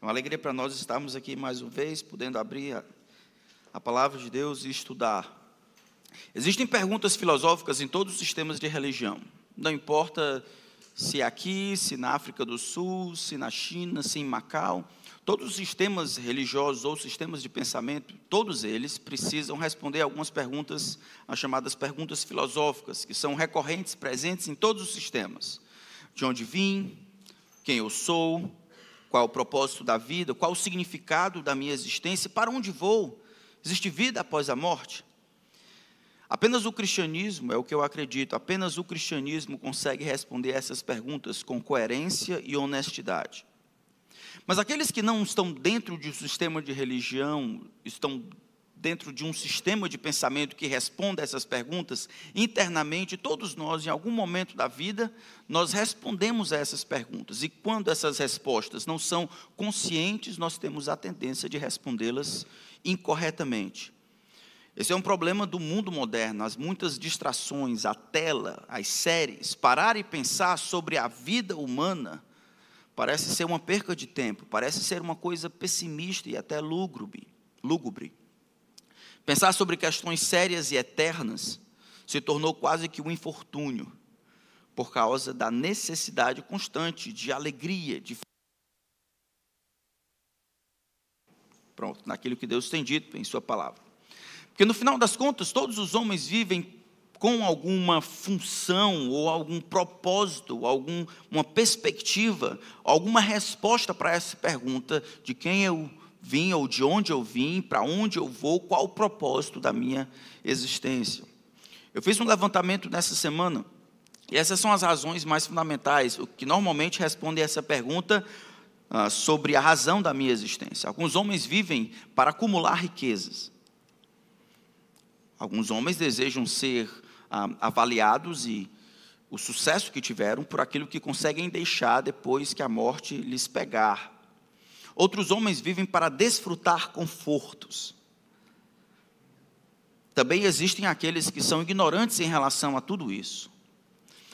É uma alegria para nós estarmos aqui mais uma vez, podendo abrir a, a palavra de Deus e estudar. Existem perguntas filosóficas em todos os sistemas de religião. Não importa se é aqui, se na África do Sul, se na China, se em Macau, todos os sistemas religiosos ou sistemas de pensamento, todos eles precisam responder algumas perguntas, as chamadas perguntas filosóficas, que são recorrentes, presentes em todos os sistemas. De onde vim? Quem eu sou? Qual o propósito da vida? Qual o significado da minha existência? Para onde vou? Existe vida após a morte? Apenas o cristianismo, é o que eu acredito, apenas o cristianismo consegue responder essas perguntas com coerência e honestidade. Mas aqueles que não estão dentro de um sistema de religião, estão dentro de um sistema de pensamento que responda essas perguntas, internamente, todos nós, em algum momento da vida, nós respondemos a essas perguntas. E quando essas respostas não são conscientes, nós temos a tendência de respondê-las incorretamente. Esse é um problema do mundo moderno, as muitas distrações, a tela, as séries. Parar e pensar sobre a vida humana parece ser uma perca de tempo, parece ser uma coisa pessimista e até lúgubre. Pensar sobre questões sérias e eternas se tornou quase que um infortúnio, por causa da necessidade constante de alegria, de Pronto, naquilo que Deus tem dito em Sua palavra. Porque no final das contas, todos os homens vivem com alguma função ou algum propósito, alguma perspectiva, alguma resposta para essa pergunta de quem eu vim ou de onde eu vim, para onde eu vou, qual o propósito da minha existência. Eu fiz um levantamento nessa semana e essas são as razões mais fundamentais, o que normalmente responde a essa pergunta ah, sobre a razão da minha existência. Alguns homens vivem para acumular riquezas. Alguns homens desejam ser ah, avaliados e o sucesso que tiveram por aquilo que conseguem deixar depois que a morte lhes pegar. Outros homens vivem para desfrutar confortos. Também existem aqueles que são ignorantes em relação a tudo isso.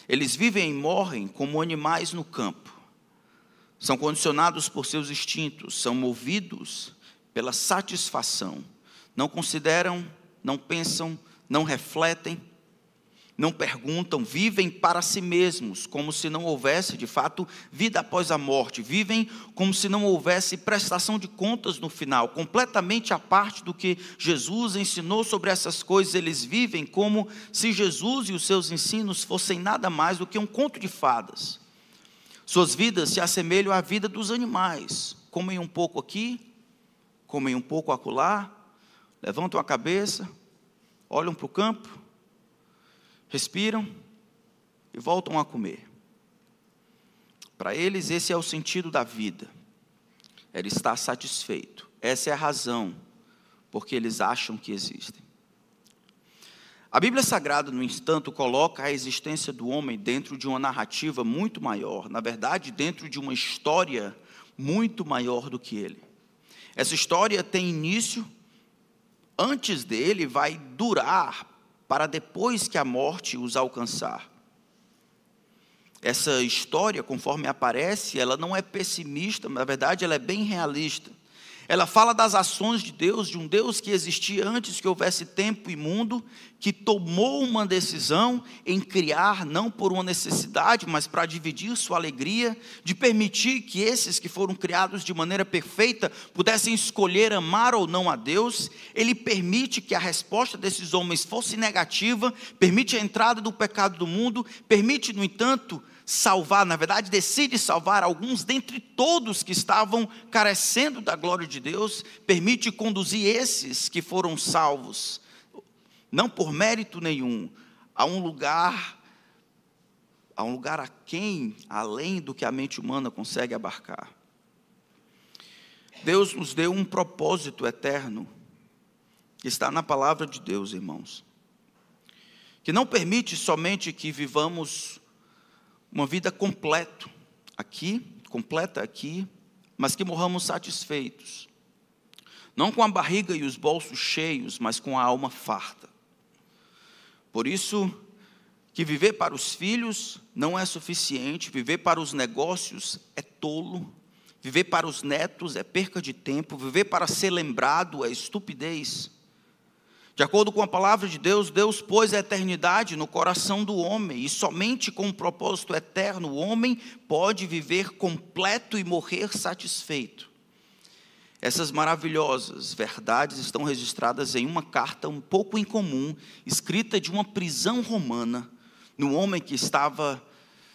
Eles vivem e morrem como animais no campo. São condicionados por seus instintos, são movidos pela satisfação. Não consideram, não pensam, não refletem não perguntam, vivem para si mesmos, como se não houvesse de fato vida após a morte, vivem como se não houvesse prestação de contas no final, completamente à parte do que Jesus ensinou sobre essas coisas, eles vivem como se Jesus e os seus ensinos fossem nada mais do que um conto de fadas. Suas vidas se assemelham à vida dos animais, comem um pouco aqui, comem um pouco acolá, levantam a cabeça, olham para o campo, respiram e voltam a comer. Para eles, esse é o sentido da vida. Ele está satisfeito. Essa é a razão porque eles acham que existem. A Bíblia Sagrada, no entanto, coloca a existência do homem dentro de uma narrativa muito maior, na verdade, dentro de uma história muito maior do que ele. Essa história tem início, antes dele vai durar para depois que a morte os alcançar. Essa história, conforme aparece, ela não é pessimista, na verdade, ela é bem realista. Ela fala das ações de Deus, de um Deus que existia antes que houvesse tempo e mundo, que tomou uma decisão em criar, não por uma necessidade, mas para dividir sua alegria, de permitir que esses que foram criados de maneira perfeita pudessem escolher amar ou não a Deus. Ele permite que a resposta desses homens fosse negativa, permite a entrada do pecado do mundo, permite, no entanto, salvar, na verdade, decide salvar alguns dentre todos que estavam carecendo da glória de Deus, permite conduzir esses que foram salvos, não por mérito nenhum, a um lugar a um lugar a quem, além do que a mente humana consegue abarcar. Deus nos deu um propósito eterno, que está na palavra de Deus, irmãos, que não permite somente que vivamos uma vida completa aqui, completa aqui, mas que morramos satisfeitos. Não com a barriga e os bolsos cheios, mas com a alma farta. Por isso, que viver para os filhos não é suficiente, viver para os negócios é tolo, Viver para os netos é perca de tempo, viver para ser lembrado é estupidez. De acordo com a palavra de Deus, Deus pôs a eternidade no coração do homem, e somente com um propósito eterno o homem pode viver completo e morrer satisfeito. Essas maravilhosas verdades estão registradas em uma carta um pouco incomum, escrita de uma prisão romana, no homem que estava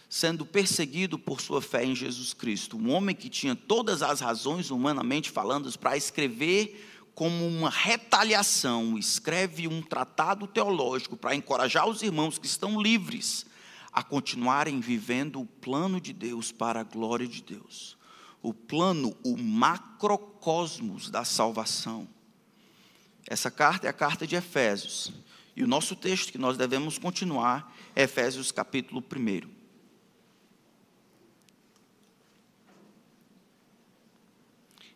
sendo perseguido por sua fé em Jesus Cristo. Um homem que tinha todas as razões, humanamente falando, para escrever como uma retaliação, escreve um tratado teológico para encorajar os irmãos que estão livres a continuarem vivendo o plano de Deus para a glória de Deus. O plano, o macrocosmos da salvação. Essa carta é a carta de Efésios. E o nosso texto que nós devemos continuar é Efésios capítulo 1.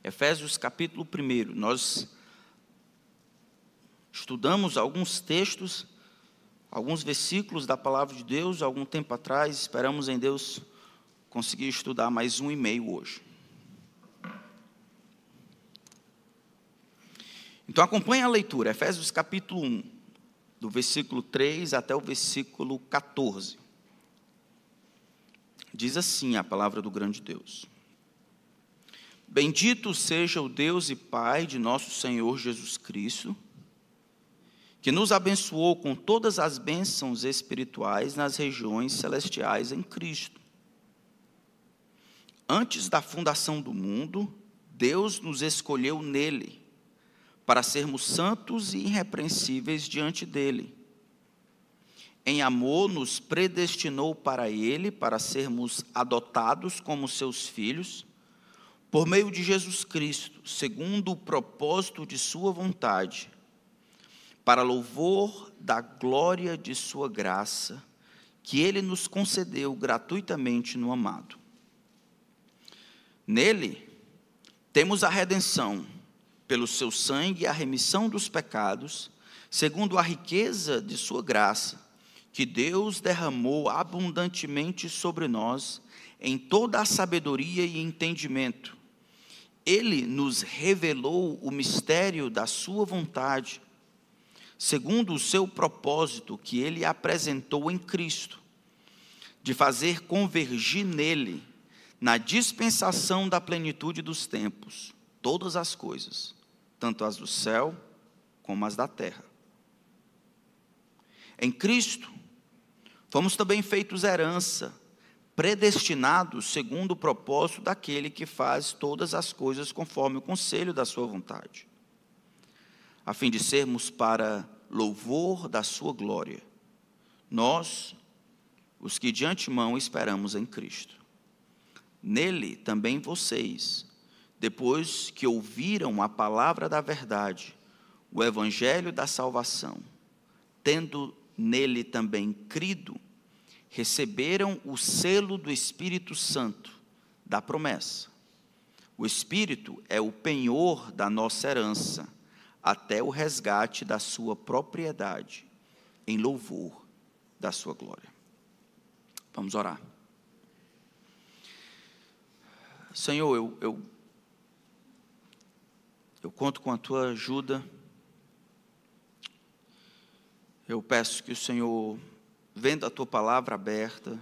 Efésios capítulo 1. Nós estudamos alguns textos, alguns versículos da palavra de Deus algum tempo atrás. Esperamos em Deus conseguir estudar mais um e meio hoje. Então acompanhe a leitura, Efésios capítulo 1, do versículo 3 até o versículo 14. Diz assim a palavra do grande Deus. Bendito seja o Deus e Pai de nosso Senhor Jesus Cristo, que nos abençoou com todas as bênçãos espirituais nas regiões celestiais em Cristo. Antes da fundação do mundo, Deus nos escolheu nele, para sermos santos e irrepreensíveis diante dele. Em amor, nos predestinou para ele, para sermos adotados como seus filhos por meio de Jesus Cristo, segundo o propósito de Sua vontade, para louvor da glória de Sua graça, que Ele nos concedeu gratuitamente no amado. Nele, temos a redenção, pelo Seu sangue, a remissão dos pecados, segundo a riqueza de Sua graça, que Deus derramou abundantemente sobre nós, em toda a sabedoria e entendimento ele nos revelou o mistério da Sua vontade, segundo o seu propósito que Ele apresentou em Cristo, de fazer convergir nele, na dispensação da plenitude dos tempos, todas as coisas, tanto as do céu como as da terra. Em Cristo, fomos também feitos herança predestinados segundo o propósito daquele que faz todas as coisas conforme o conselho da sua vontade, a fim de sermos para louvor da sua glória, nós, os que de antemão esperamos em Cristo. Nele também vocês, depois que ouviram a palavra da verdade, o evangelho da salvação, tendo nele também crido, receberam o selo do Espírito Santo, da promessa. O Espírito é o penhor da nossa herança, até o resgate da sua propriedade, em louvor da sua glória. Vamos orar. Senhor, eu, eu, eu conto com a tua ajuda. Eu peço que o Senhor vendo a tua palavra aberta,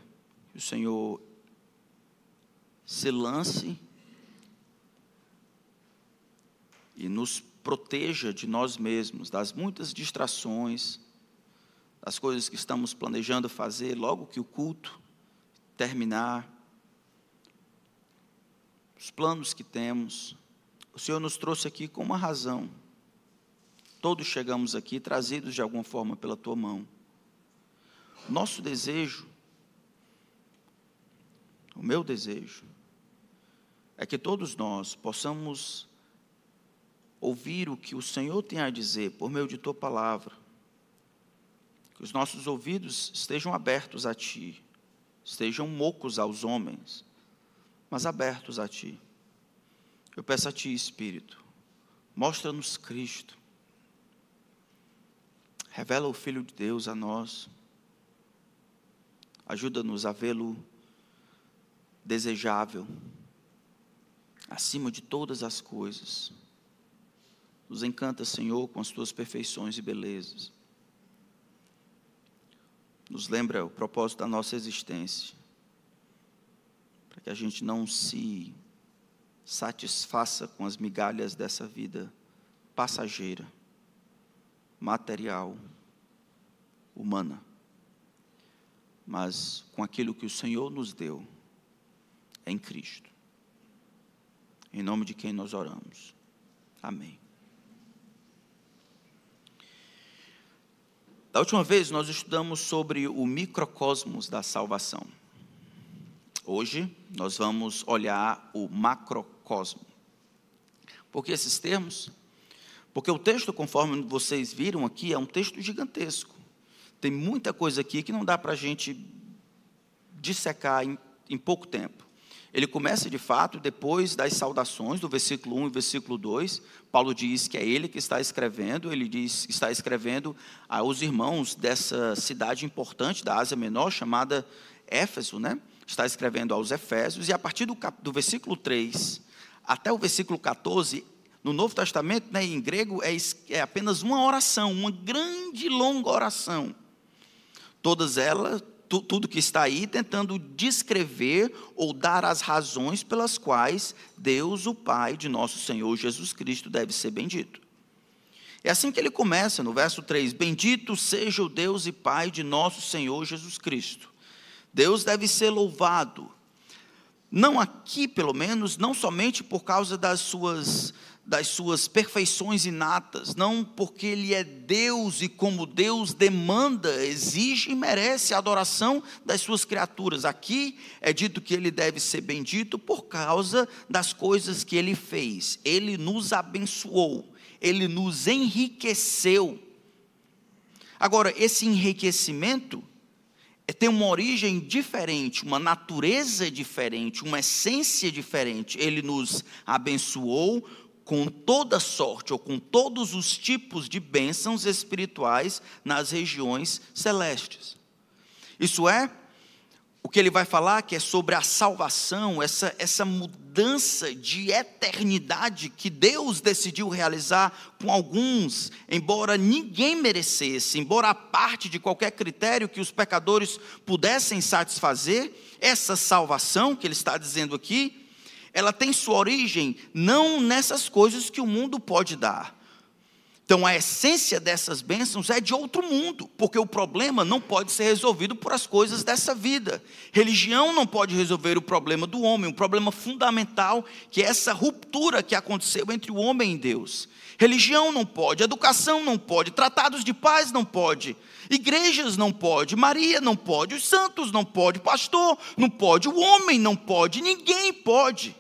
que o Senhor se lance e nos proteja de nós mesmos, das muitas distrações, das coisas que estamos planejando fazer logo que o culto terminar, os planos que temos. O Senhor nos trouxe aqui com uma razão. Todos chegamos aqui trazidos de alguma forma pela tua mão. Nosso desejo, o meu desejo, é que todos nós possamos ouvir o que o Senhor tem a dizer por meio de tua palavra. Que os nossos ouvidos estejam abertos a ti, estejam mocos aos homens, mas abertos a ti. Eu peço a ti, Espírito, mostra-nos Cristo. Revela o Filho de Deus a nós. Ajuda-nos a vê-lo desejável, acima de todas as coisas. Nos encanta, Senhor, com as tuas perfeições e belezas. Nos lembra o propósito da nossa existência, para que a gente não se satisfaça com as migalhas dessa vida passageira, material, humana, mas com aquilo que o Senhor nos deu em Cristo. Em nome de quem nós oramos. Amém. Da última vez nós estudamos sobre o microcosmos da salvação. Hoje nós vamos olhar o macrocosmo. Por que esses termos? Porque o texto, conforme vocês viram aqui, é um texto gigantesco. Tem muita coisa aqui que não dá para a gente dissecar em, em pouco tempo. Ele começa de fato depois das saudações do versículo 1 e versículo 2. Paulo diz que é ele que está escrevendo, ele diz está escrevendo aos irmãos dessa cidade importante da Ásia Menor, chamada Éfeso, né? Está escrevendo aos Efésios, e a partir do, do versículo 3 até o versículo 14, no Novo Testamento, né, em grego, é, é apenas uma oração, uma grande longa oração. Todas elas, tu, tudo que está aí, tentando descrever ou dar as razões pelas quais Deus, o Pai de nosso Senhor Jesus Cristo, deve ser bendito. É assim que ele começa, no verso 3: Bendito seja o Deus e Pai de nosso Senhor Jesus Cristo. Deus deve ser louvado, não aqui, pelo menos, não somente por causa das suas das suas perfeições inatas, não porque ele é Deus e como Deus demanda, exige e merece a adoração das suas criaturas. Aqui é dito que ele deve ser bendito por causa das coisas que ele fez. Ele nos abençoou, ele nos enriqueceu. Agora, esse enriquecimento é, tem uma origem diferente, uma natureza diferente, uma essência diferente. Ele nos abençoou com toda sorte ou com todos os tipos de bênçãos espirituais nas regiões celestes. Isso é o que ele vai falar que é sobre a salvação, essa, essa mudança de eternidade que Deus decidiu realizar com alguns, embora ninguém merecesse, embora a parte de qualquer critério que os pecadores pudessem satisfazer, essa salvação que ele está dizendo aqui, ela tem sua origem não nessas coisas que o mundo pode dar. Então, a essência dessas bênçãos é de outro mundo, porque o problema não pode ser resolvido por as coisas dessa vida. Religião não pode resolver o problema do homem, um problema fundamental, que é essa ruptura que aconteceu entre o homem e Deus. Religião não pode, educação não pode, tratados de paz não pode, igrejas não pode, Maria não pode, os santos não pode, pastor não pode, o homem não pode, ninguém pode.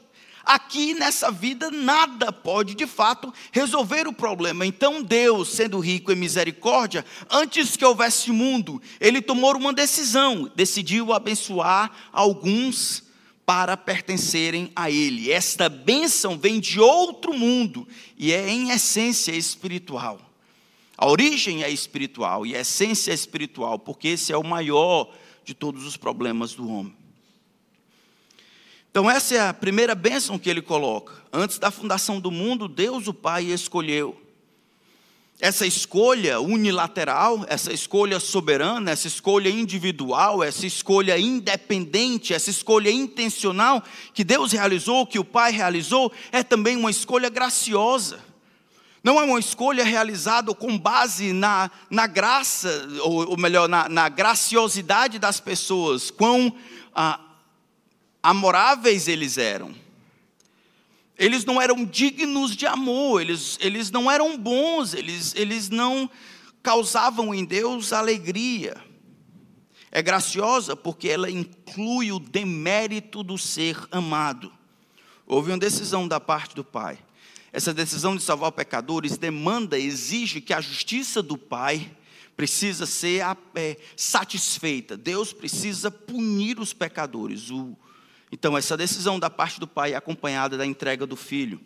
Aqui nessa vida, nada pode de fato resolver o problema. Então, Deus, sendo rico em misericórdia, antes que houvesse mundo, ele tomou uma decisão, decidiu abençoar alguns para pertencerem a Ele. Esta bênção vem de outro mundo e é, em essência, espiritual. A origem é espiritual e a essência é espiritual, porque esse é o maior de todos os problemas do homem. Então, essa é a primeira bênção que ele coloca. Antes da fundação do mundo, Deus, o Pai, escolheu. Essa escolha unilateral, essa escolha soberana, essa escolha individual, essa escolha independente, essa escolha intencional que Deus realizou, que o Pai realizou, é também uma escolha graciosa. Não é uma escolha realizada com base na, na graça, ou, ou melhor, na, na, graciosidade das pessoas, quão ah, amoráveis eles eram. Eles não eram dignos de amor, eles, eles não eram bons, eles, eles não causavam em Deus alegria. É graciosa porque ela inclui o demérito do ser amado. Houve uma decisão da parte do Pai. Essa decisão de salvar pecadores demanda, exige que a justiça do Pai precisa ser é, satisfeita. Deus precisa punir os pecadores. O, então, essa decisão da parte do pai é acompanhada da entrega do filho.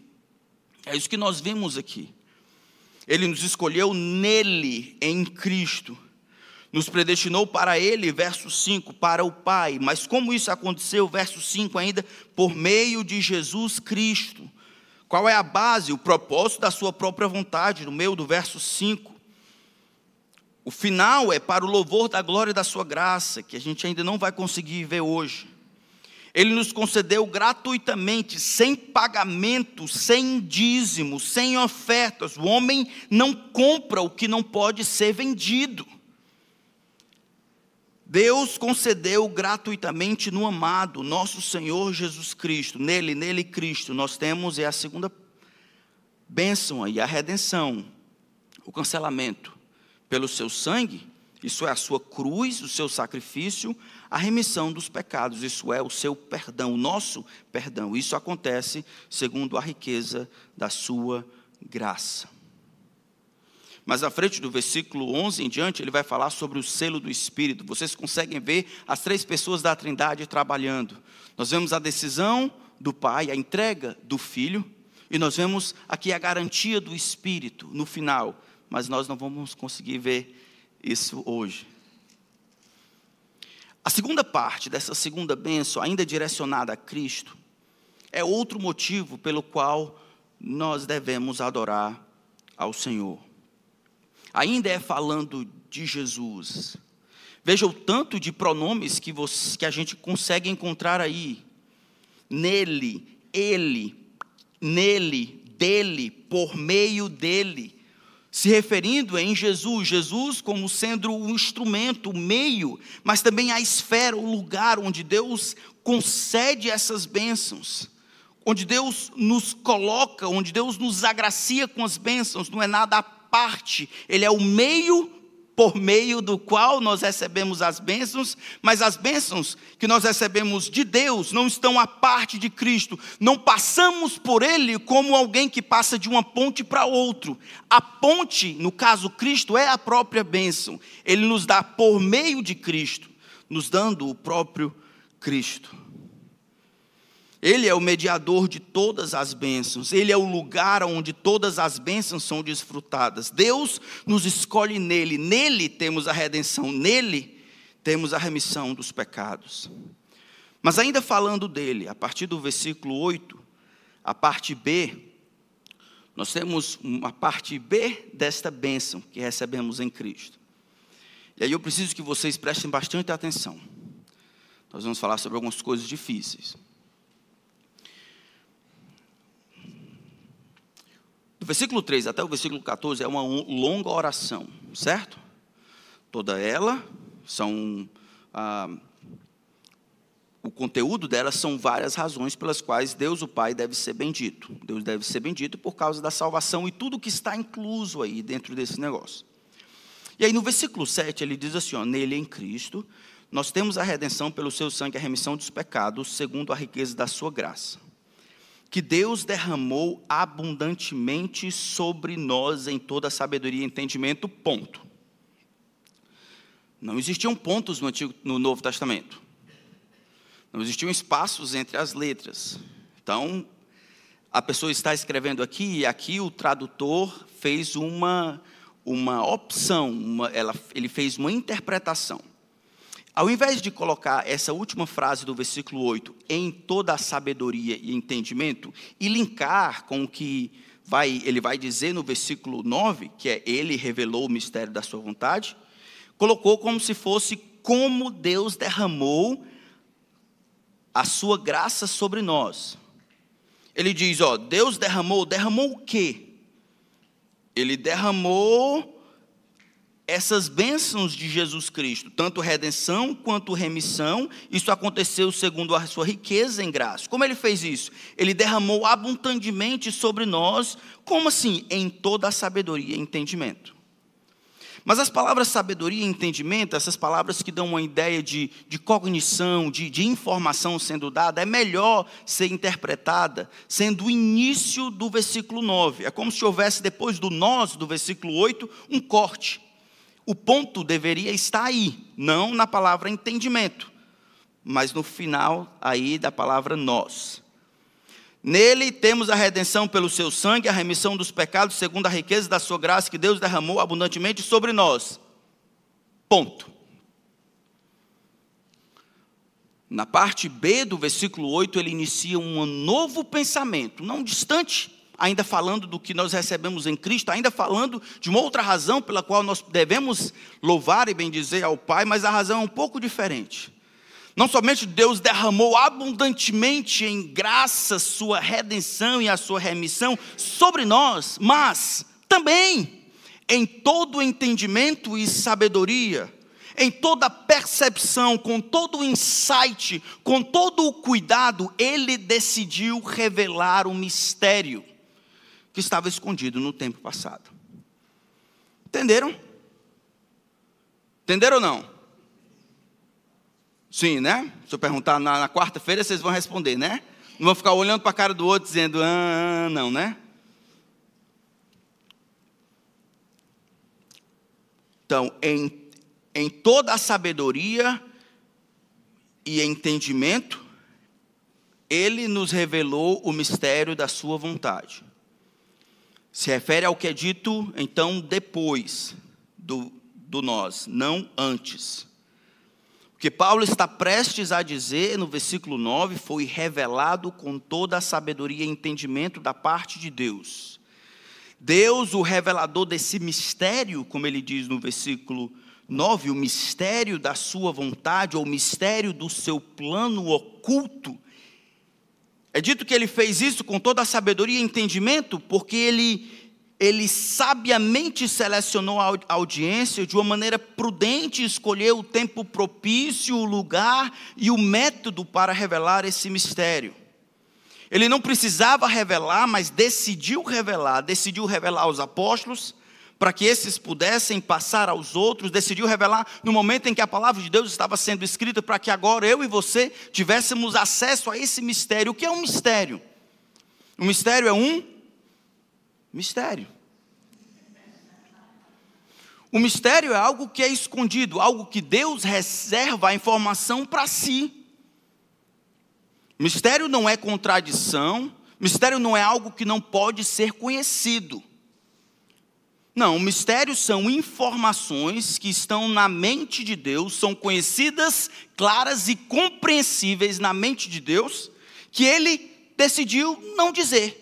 É isso que nós vimos aqui. Ele nos escolheu nele, em Cristo. nos predestinou para Ele, verso 5, para o Pai. Mas como isso aconteceu, verso 5 ainda, por meio de Jesus Cristo. Qual é a base, o propósito da Sua própria vontade, no meio do verso 5? O final é para o louvor da glória e da Sua graça, que a gente ainda não vai conseguir ver hoje. Ele nos concedeu gratuitamente, sem pagamento, sem dízimo, sem ofertas. O homem não compra o que não pode ser vendido. Deus concedeu gratuitamente no amado, nosso Senhor Jesus Cristo. Nele, nele Cristo, nós temos é a segunda bênção aí, a redenção, o cancelamento pelo seu sangue, isso é a sua cruz, o seu sacrifício, a remissão dos pecados, isso é o seu perdão, o nosso perdão. Isso acontece segundo a riqueza da sua graça. Mas à frente do versículo 11 em diante, ele vai falar sobre o selo do Espírito. Vocês conseguem ver as três pessoas da Trindade trabalhando. Nós vemos a decisão do Pai, a entrega do Filho, e nós vemos aqui a garantia do Espírito no final. Mas nós não vamos conseguir ver isso hoje. A segunda parte dessa segunda bênção, ainda direcionada a Cristo, é outro motivo pelo qual nós devemos adorar ao Senhor ainda é falando de Jesus. Veja o tanto de pronomes que, você, que a gente consegue encontrar aí. Nele, ele, nele, dele, por meio dele. Se referindo em Jesus, Jesus como sendo o instrumento, o meio, mas também a esfera, o lugar onde Deus concede essas bênçãos onde Deus nos coloca, onde Deus nos agracia com as bênçãos, não é nada parte, ele é o meio por meio do qual nós recebemos as bênçãos, mas as bênçãos que nós recebemos de Deus não estão à parte de Cristo. Não passamos por Ele como alguém que passa de uma ponte para outro. A ponte, no caso Cristo, é a própria bênção. Ele nos dá por meio de Cristo, nos dando o próprio Cristo. Ele é o mediador de todas as bênçãos, Ele é o lugar onde todas as bênçãos são desfrutadas. Deus nos escolhe nele, nele temos a redenção, nele temos a remissão dos pecados. Mas ainda falando dele, a partir do versículo 8, a parte B, nós temos uma parte B desta bênção que recebemos em Cristo. E aí eu preciso que vocês prestem bastante atenção. Nós vamos falar sobre algumas coisas difíceis. Do versículo 3 até o versículo 14 é uma longa oração, certo? Toda ela são. Ah, o conteúdo dela são várias razões pelas quais Deus o Pai deve ser bendito. Deus deve ser bendito por causa da salvação e tudo que está incluso aí dentro desse negócio. E aí no versículo 7 ele diz assim: ó, Nele em Cristo, nós temos a redenção pelo seu sangue, a remissão dos pecados, segundo a riqueza da sua graça que Deus derramou abundantemente sobre nós em toda sabedoria e entendimento, ponto. Não existiam pontos no, Antigo, no Novo Testamento. Não existiam espaços entre as letras. Então, a pessoa está escrevendo aqui e aqui o tradutor fez uma, uma opção, uma, ela, ele fez uma interpretação. Ao invés de colocar essa última frase do versículo 8 em toda a sabedoria e entendimento e linkar com o que vai, ele vai dizer no versículo 9, que é ele revelou o mistério da sua vontade, colocou como se fosse como Deus derramou a sua graça sobre nós. Ele diz, ó, Deus derramou, derramou o quê? Ele derramou essas bênçãos de Jesus Cristo, tanto redenção quanto remissão, isso aconteceu segundo a sua riqueza em graça. Como ele fez isso? Ele derramou abundantemente sobre nós, como assim? Em toda a sabedoria e entendimento. Mas as palavras sabedoria e entendimento, essas palavras que dão uma ideia de, de cognição, de, de informação sendo dada, é melhor ser interpretada sendo o início do versículo 9. É como se houvesse, depois do nós, do versículo 8, um corte. O ponto deveria estar aí, não na palavra entendimento, mas no final aí da palavra nós. Nele temos a redenção pelo seu sangue, a remissão dos pecados, segundo a riqueza da sua graça que Deus derramou abundantemente sobre nós. Ponto. Na parte B do versículo 8, ele inicia um novo pensamento, não distante, ainda falando do que nós recebemos em Cristo, ainda falando de uma outra razão pela qual nós devemos louvar e bendizer ao Pai, mas a razão é um pouco diferente. Não somente Deus derramou abundantemente em graça sua redenção e a sua remissão sobre nós, mas também em todo entendimento e sabedoria, em toda percepção, com todo o insight, com todo o cuidado, ele decidiu revelar o mistério que estava escondido no tempo passado. Entenderam? Entenderam ou não? Sim, né? Se eu perguntar na, na quarta-feira, vocês vão responder, né? Não vão ficar olhando para a cara do outro dizendo, ah, não, né? Então, em, em toda a sabedoria e entendimento, ele nos revelou o mistério da sua vontade. Se refere ao que é dito, então, depois do, do nós, não antes que Paulo está prestes a dizer no versículo 9 foi revelado com toda a sabedoria e entendimento da parte de Deus. Deus, o revelador desse mistério, como ele diz no versículo 9, o mistério da sua vontade, ou o mistério do seu plano oculto. É dito que ele fez isso com toda a sabedoria e entendimento, porque ele ele sabiamente selecionou a audiência de uma maneira prudente, escolheu o tempo propício, o lugar e o método para revelar esse mistério. Ele não precisava revelar, mas decidiu revelar, decidiu revelar aos apóstolos, para que esses pudessem passar aos outros, decidiu revelar no momento em que a palavra de Deus estava sendo escrita, para que agora eu e você tivéssemos acesso a esse mistério. O que é um mistério? O mistério é um mistério. O mistério é algo que é escondido, algo que Deus reserva a informação para si. Mistério não é contradição, mistério não é algo que não pode ser conhecido. Não, mistérios são informações que estão na mente de Deus, são conhecidas, claras e compreensíveis na mente de Deus, que ele decidiu não dizer.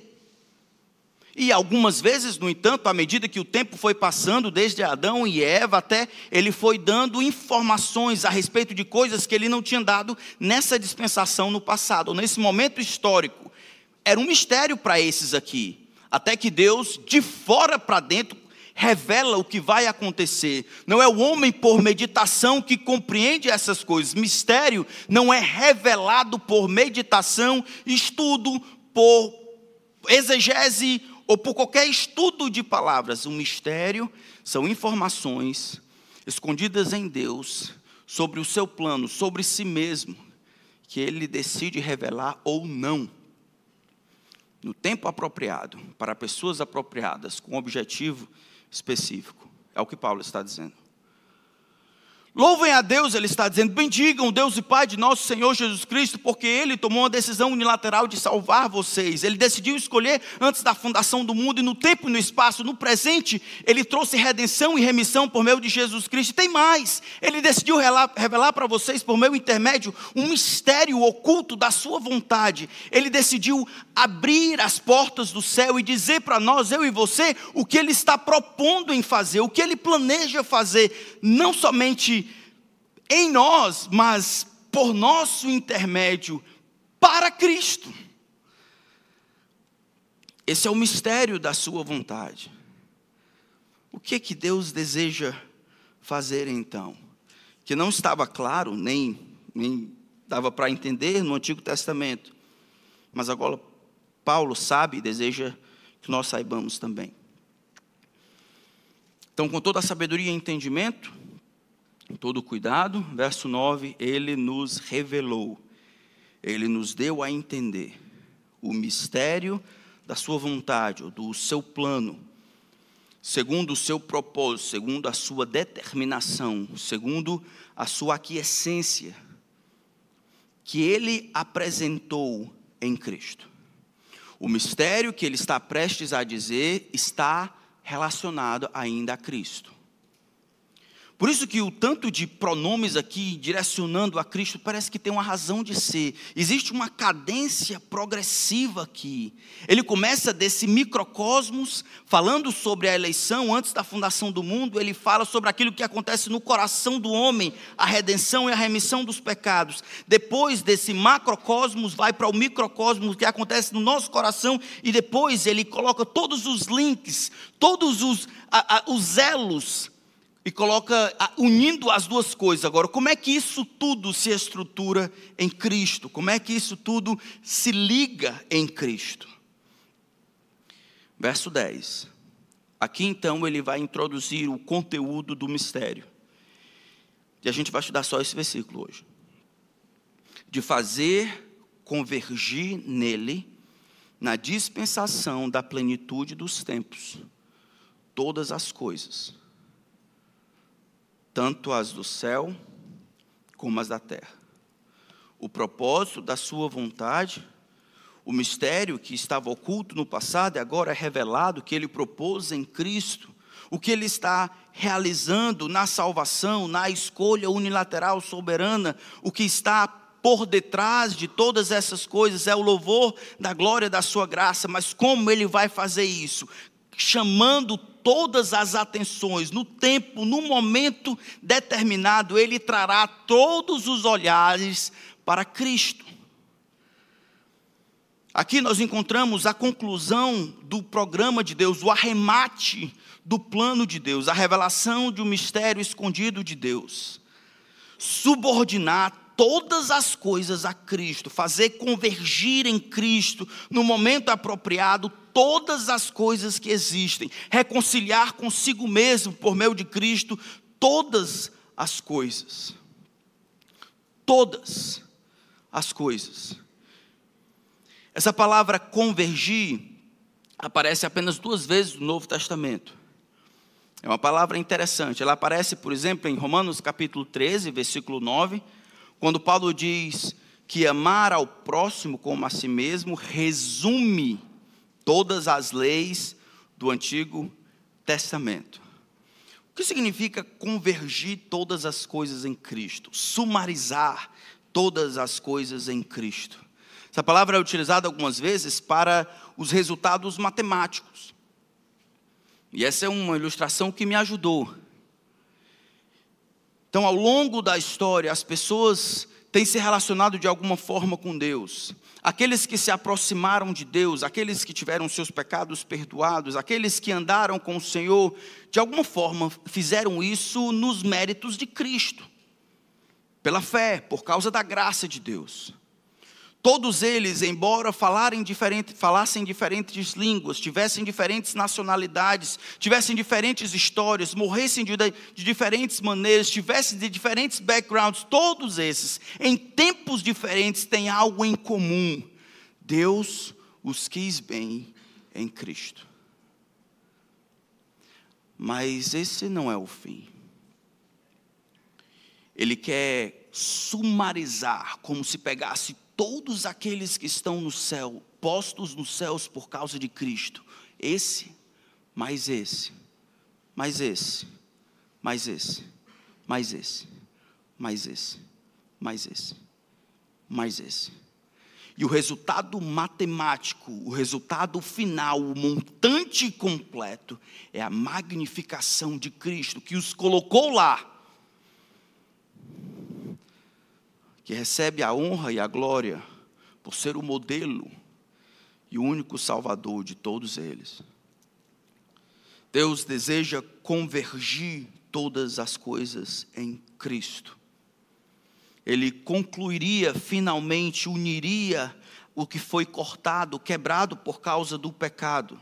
E algumas vezes, no entanto, à medida que o tempo foi passando, desde Adão e Eva até, ele foi dando informações a respeito de coisas que ele não tinha dado nessa dispensação no passado, ou nesse momento histórico. Era um mistério para esses aqui. Até que Deus, de fora para dentro, revela o que vai acontecer. Não é o homem por meditação que compreende essas coisas. Mistério não é revelado por meditação, estudo, por exegese ou por qualquer estudo de palavras. O mistério são informações escondidas em Deus sobre o seu plano, sobre si mesmo, que ele decide revelar ou não. No tempo apropriado, para pessoas apropriadas, com um objetivo específico. É o que Paulo está dizendo. Louvem a Deus, ele está dizendo, bendigam Deus e Pai de nosso Senhor Jesus Cristo, porque Ele tomou uma decisão unilateral de salvar vocês. Ele decidiu escolher antes da fundação do mundo, e no tempo e no espaço, no presente, Ele trouxe redenção e remissão por meio de Jesus Cristo. Tem mais, Ele decidiu revelar para vocês, por meu intermédio, um mistério oculto da Sua vontade. Ele decidiu abrir as portas do céu e dizer para nós, eu e você, o que Ele está propondo em fazer, o que Ele planeja fazer, não somente em nós, mas por nosso intermédio para Cristo. Esse é o mistério da sua vontade. O que que Deus deseja fazer então? Que não estava claro, nem, nem dava para entender no Antigo Testamento. Mas agora Paulo sabe e deseja que nós saibamos também. Então, com toda a sabedoria e entendimento, todo cuidado, verso 9, ele nos revelou, ele nos deu a entender o mistério da sua vontade, do seu plano, segundo o seu propósito, segundo a sua determinação, segundo a sua aquiescência, que ele apresentou em Cristo. O mistério que ele está prestes a dizer está relacionado ainda a Cristo. Por isso que o tanto de pronomes aqui direcionando a Cristo parece que tem uma razão de ser. Existe uma cadência progressiva aqui. Ele começa desse microcosmos, falando sobre a eleição antes da fundação do mundo, ele fala sobre aquilo que acontece no coração do homem, a redenção e a remissão dos pecados. Depois desse macrocosmos, vai para o microcosmos que acontece no nosso coração, e depois ele coloca todos os links, todos os, a, a, os elos e coloca unindo as duas coisas. Agora, como é que isso tudo se estrutura em Cristo? Como é que isso tudo se liga em Cristo? Verso 10. Aqui então ele vai introduzir o conteúdo do mistério. E a gente vai estudar só esse versículo hoje. De fazer convergir nele, na dispensação da plenitude dos tempos, todas as coisas tanto as do céu como as da terra. O propósito da sua vontade, o mistério que estava oculto no passado e agora é revelado, que ele propôs em Cristo, o que ele está realizando na salvação, na escolha unilateral soberana, o que está por detrás de todas essas coisas é o louvor da glória da sua graça, mas como ele vai fazer isso? Chamando todas as atenções, no tempo, no momento determinado, ele trará todos os olhares para Cristo. Aqui nós encontramos a conclusão do programa de Deus, o arremate do plano de Deus, a revelação de um mistério escondido de Deus. Subordinar todas as coisas a Cristo, fazer convergir em Cristo no momento apropriado todas as coisas que existem, reconciliar consigo mesmo por meio de Cristo todas as coisas. Todas as coisas. Essa palavra convergir aparece apenas duas vezes no Novo Testamento. É uma palavra interessante. Ela aparece, por exemplo, em Romanos capítulo 13, versículo 9, quando Paulo diz que amar ao próximo como a si mesmo resume todas as leis do Antigo Testamento. O que significa convergir todas as coisas em Cristo? Sumarizar todas as coisas em Cristo. Essa palavra é utilizada algumas vezes para os resultados matemáticos. E essa é uma ilustração que me ajudou. Então, ao longo da história, as pessoas têm se relacionado de alguma forma com Deus aqueles que se aproximaram de Deus, aqueles que tiveram seus pecados perdoados, aqueles que andaram com o Senhor, de alguma forma fizeram isso nos méritos de Cristo, pela fé, por causa da graça de Deus. Todos eles, embora falarem diferente, falassem diferentes línguas, tivessem diferentes nacionalidades, tivessem diferentes histórias, morressem de, de diferentes maneiras, tivessem de diferentes backgrounds, todos esses, em tempos diferentes, têm algo em comum. Deus os quis bem em Cristo. Mas esse não é o fim. Ele quer sumarizar, como se pegasse todos aqueles que estão no céu, postos nos céus por causa de Cristo, esse, mais esse, mais esse, mais esse, mais esse, mais esse, mais esse, mais esse. E o resultado matemático, o resultado final, o montante completo, é a magnificação de Cristo que os colocou lá que recebe a honra e a glória por ser o modelo e o único salvador de todos eles. Deus deseja convergir todas as coisas em Cristo. Ele concluiria finalmente, uniria o que foi cortado, quebrado por causa do pecado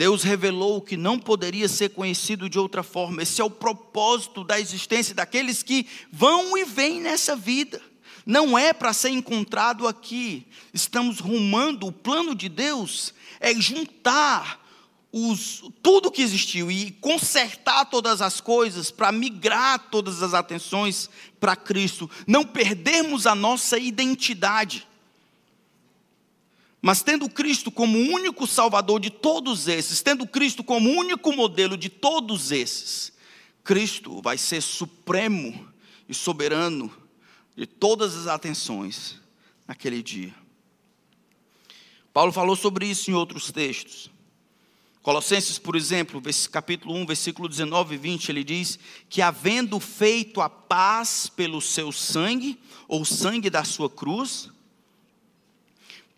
Deus revelou o que não poderia ser conhecido de outra forma. Esse é o propósito da existência daqueles que vão e vêm nessa vida. Não é para ser encontrado aqui. Estamos rumando, o plano de Deus é juntar os, tudo que existiu e consertar todas as coisas para migrar todas as atenções para Cristo. Não perdermos a nossa identidade. Mas tendo Cristo como único Salvador de todos esses, tendo Cristo como único modelo de todos esses, Cristo vai ser supremo e soberano de todas as atenções naquele dia. Paulo falou sobre isso em outros textos. Colossenses, por exemplo, capítulo 1, versículo 19 e 20, ele diz que havendo feito a paz pelo seu sangue, ou sangue da sua cruz,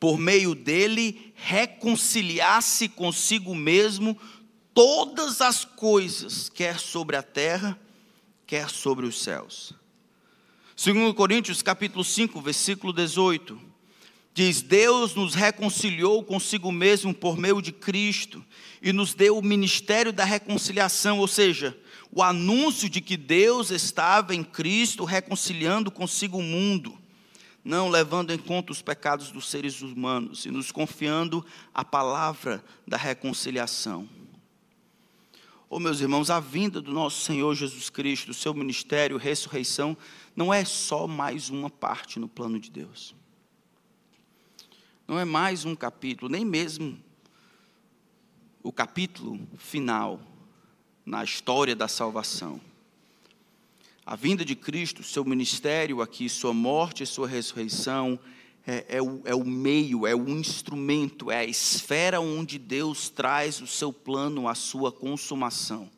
por meio dele reconciliasse consigo mesmo todas as coisas, quer sobre a terra, quer sobre os céus. Segundo Coríntios, capítulo 5, versículo 18, diz: Deus nos reconciliou consigo mesmo por meio de Cristo e nos deu o ministério da reconciliação, ou seja, o anúncio de que Deus estava em Cristo reconciliando consigo o mundo, não levando em conta os pecados dos seres humanos e nos confiando a palavra da reconciliação. Oh, meus irmãos, a vinda do nosso Senhor Jesus Cristo, seu ministério, ressurreição, não é só mais uma parte no plano de Deus. Não é mais um capítulo, nem mesmo o capítulo final na história da salvação. A vinda de Cristo, seu ministério aqui, sua morte e sua ressurreição, é, é, o, é o meio, é o instrumento, é a esfera onde Deus traz o seu plano à sua consumação.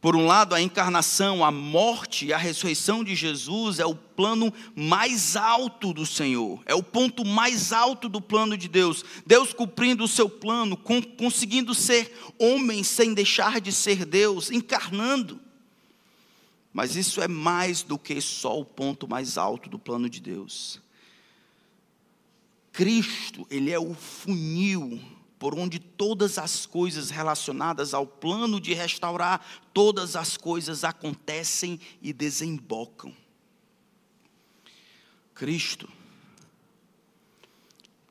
Por um lado, a encarnação, a morte e a ressurreição de Jesus é o plano mais alto do Senhor, é o ponto mais alto do plano de Deus. Deus cumprindo o seu plano, conseguindo ser homem sem deixar de ser Deus, encarnando. Mas isso é mais do que só o ponto mais alto do plano de Deus. Cristo, ele é o funil por onde todas as coisas relacionadas ao plano de restaurar todas as coisas acontecem e desembocam. Cristo,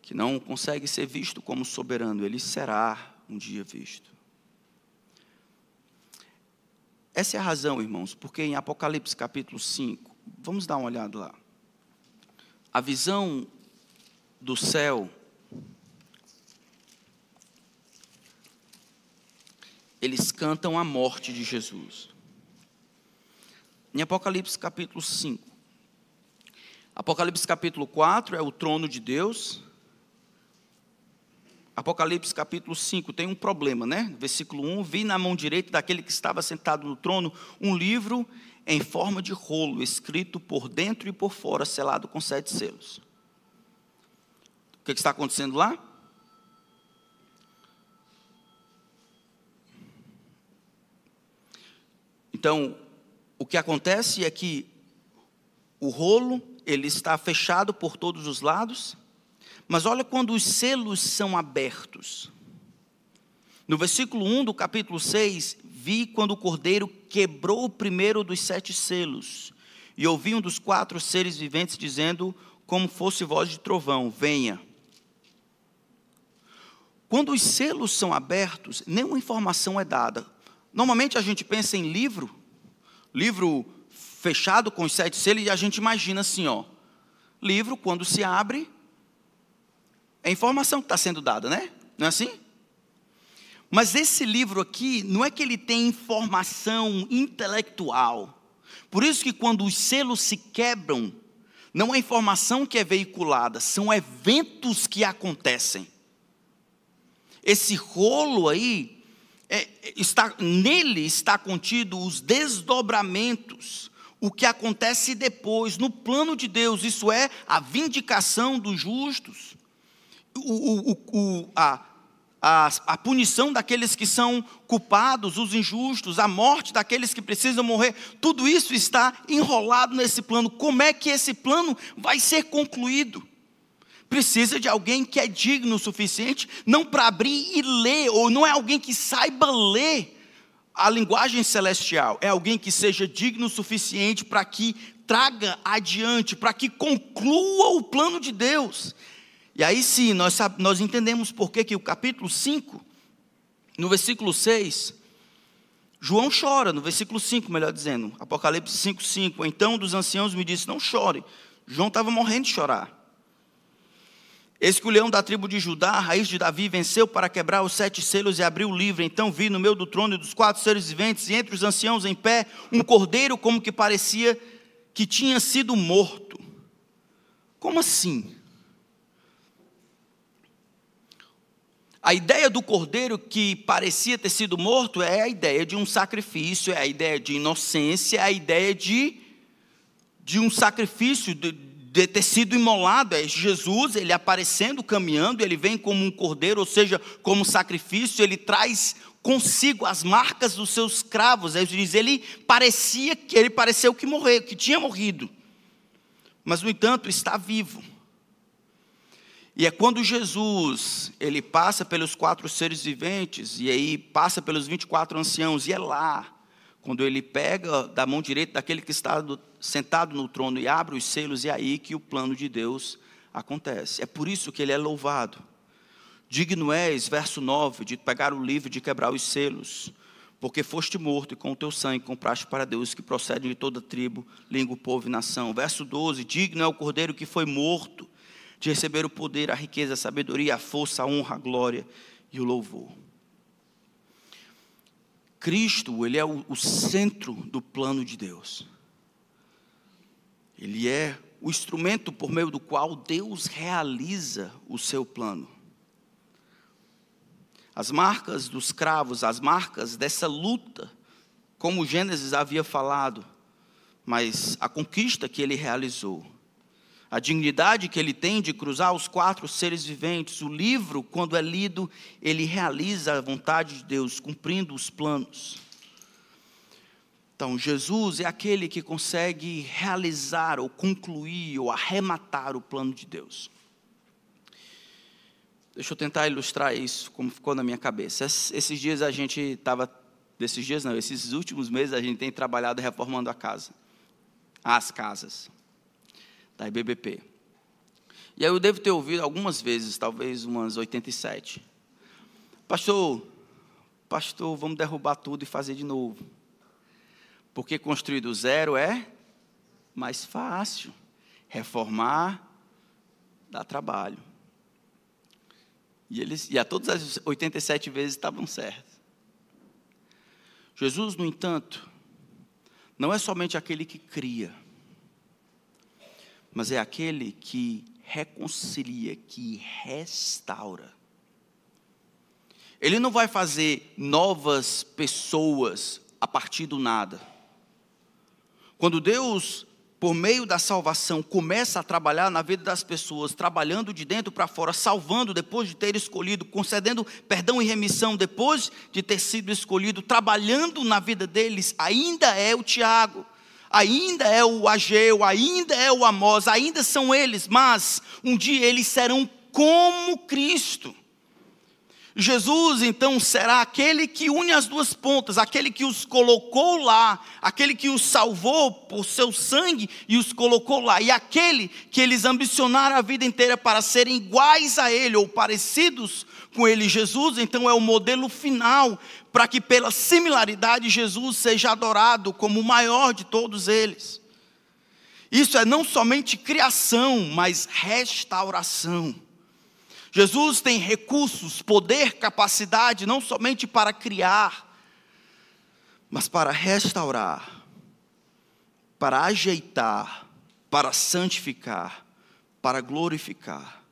que não consegue ser visto como soberano, ele será um dia visto. Essa é a razão, irmãos, porque em Apocalipse capítulo 5, vamos dar uma olhada lá. A visão do céu eles cantam a morte de Jesus. Em Apocalipse capítulo 5. Apocalipse capítulo 4 é o trono de Deus. Apocalipse capítulo 5 tem um problema, né? Versículo 1: Vi na mão direita daquele que estava sentado no trono um livro em forma de rolo, escrito por dentro e por fora, selado com sete selos. O que está acontecendo lá? Então, o que acontece é que o rolo, ele está fechado por todos os lados, mas olha quando os selos são abertos. No versículo 1 do capítulo 6, vi quando o cordeiro quebrou o primeiro dos sete selos, e ouvi um dos quatro seres viventes dizendo, como fosse voz de trovão: Venha. Quando os selos são abertos, nenhuma informação é dada. Normalmente a gente pensa em livro, livro fechado com os sete selos, e a gente imagina assim, ó. Livro, quando se abre, é informação que está sendo dada, né? Não é assim? Mas esse livro aqui, não é que ele tem informação intelectual. Por isso que quando os selos se quebram, não é informação que é veiculada, são eventos que acontecem. Esse rolo aí é, está, nele está contido os desdobramentos, o que acontece depois, no plano de Deus, isso é a vindicação dos justos, o, o, a, a, a punição daqueles que são culpados, os injustos, a morte daqueles que precisam morrer, tudo isso está enrolado nesse plano. Como é que esse plano vai ser concluído? precisa de alguém que é digno o suficiente, não para abrir e ler, ou não é alguém que saiba ler a linguagem celestial, é alguém que seja digno o suficiente para que traga adiante, para que conclua o plano de Deus. E aí sim, nós, nós entendemos por que, o capítulo 5, no versículo 6, João chora, no versículo 5, melhor dizendo, Apocalipse 5, 5. Então um dos anciãos me disse: Não chore. João estava morrendo de chorar. Eis que o leão da tribo de Judá, a raiz de Davi, venceu para quebrar os sete selos e abrir o livro. Então vi no meio do trono e dos quatro seres viventes, e entre os anciãos em pé, um cordeiro como que parecia que tinha sido morto. Como assim? A ideia do cordeiro que parecia ter sido morto é a ideia de um sacrifício, é a ideia de inocência, é a ideia de, de um sacrifício, de, de ter sido imolado, é Jesus, ele aparecendo, caminhando, ele vem como um cordeiro, ou seja, como sacrifício, ele traz consigo as marcas dos seus cravos. Ele diz, ele parecia que ele pareceu que morreu, que tinha morrido. Mas no entanto, está vivo. E é quando Jesus, ele passa pelos quatro seres viventes e aí passa pelos 24 anciãos e é lá quando ele pega da mão direita daquele que está do, sentado no trono e abre os selos, é aí que o plano de Deus acontece. É por isso que ele é louvado. Digno és, verso 9, de pegar o livro e de quebrar os selos, porque foste morto e com o teu sangue compraste para Deus que procede de toda tribo, língua, povo e nação. Verso 12: Digno é o cordeiro que foi morto de receber o poder, a riqueza, a sabedoria, a força, a honra, a glória e o louvor. Cristo, ele é o, o centro do plano de Deus. Ele é o instrumento por meio do qual Deus realiza o seu plano. As marcas dos cravos, as marcas dessa luta, como Gênesis havia falado, mas a conquista que ele realizou a dignidade que ele tem de cruzar os quatro seres viventes. O livro, quando é lido, ele realiza a vontade de Deus, cumprindo os planos. Então, Jesus é aquele que consegue realizar, ou concluir, ou arrematar o plano de Deus. Deixa eu tentar ilustrar isso, como ficou na minha cabeça. Esses dias a gente estava, desses dias não, esses últimos meses a gente tem trabalhado reformando a casa, as casas da IBBP. E aí eu devo ter ouvido algumas vezes, talvez umas 87. Pastor, pastor, vamos derrubar tudo e fazer de novo. Porque construir do zero é mais fácil. Reformar dá trabalho. E, eles, e a todas as 87 vezes estavam certos. Jesus, no entanto, não é somente aquele que cria mas é aquele que reconcilia, que restaura. Ele não vai fazer novas pessoas a partir do nada. Quando Deus, por meio da salvação, começa a trabalhar na vida das pessoas, trabalhando de dentro para fora, salvando depois de ter escolhido, concedendo perdão e remissão depois de ter sido escolhido, trabalhando na vida deles, ainda é o Tiago ainda é o Ageu, ainda é o Amós, ainda são eles, mas um dia eles serão como Cristo. Jesus então será aquele que une as duas pontas, aquele que os colocou lá, aquele que os salvou por seu sangue e os colocou lá, e aquele que eles ambicionaram a vida inteira para serem iguais a Ele ou parecidos com Ele. Jesus então é o modelo final para que pela similaridade Jesus seja adorado como o maior de todos eles. Isso é não somente criação, mas restauração. Jesus tem recursos, poder, capacidade, não somente para criar, mas para restaurar, para ajeitar, para santificar, para glorificar.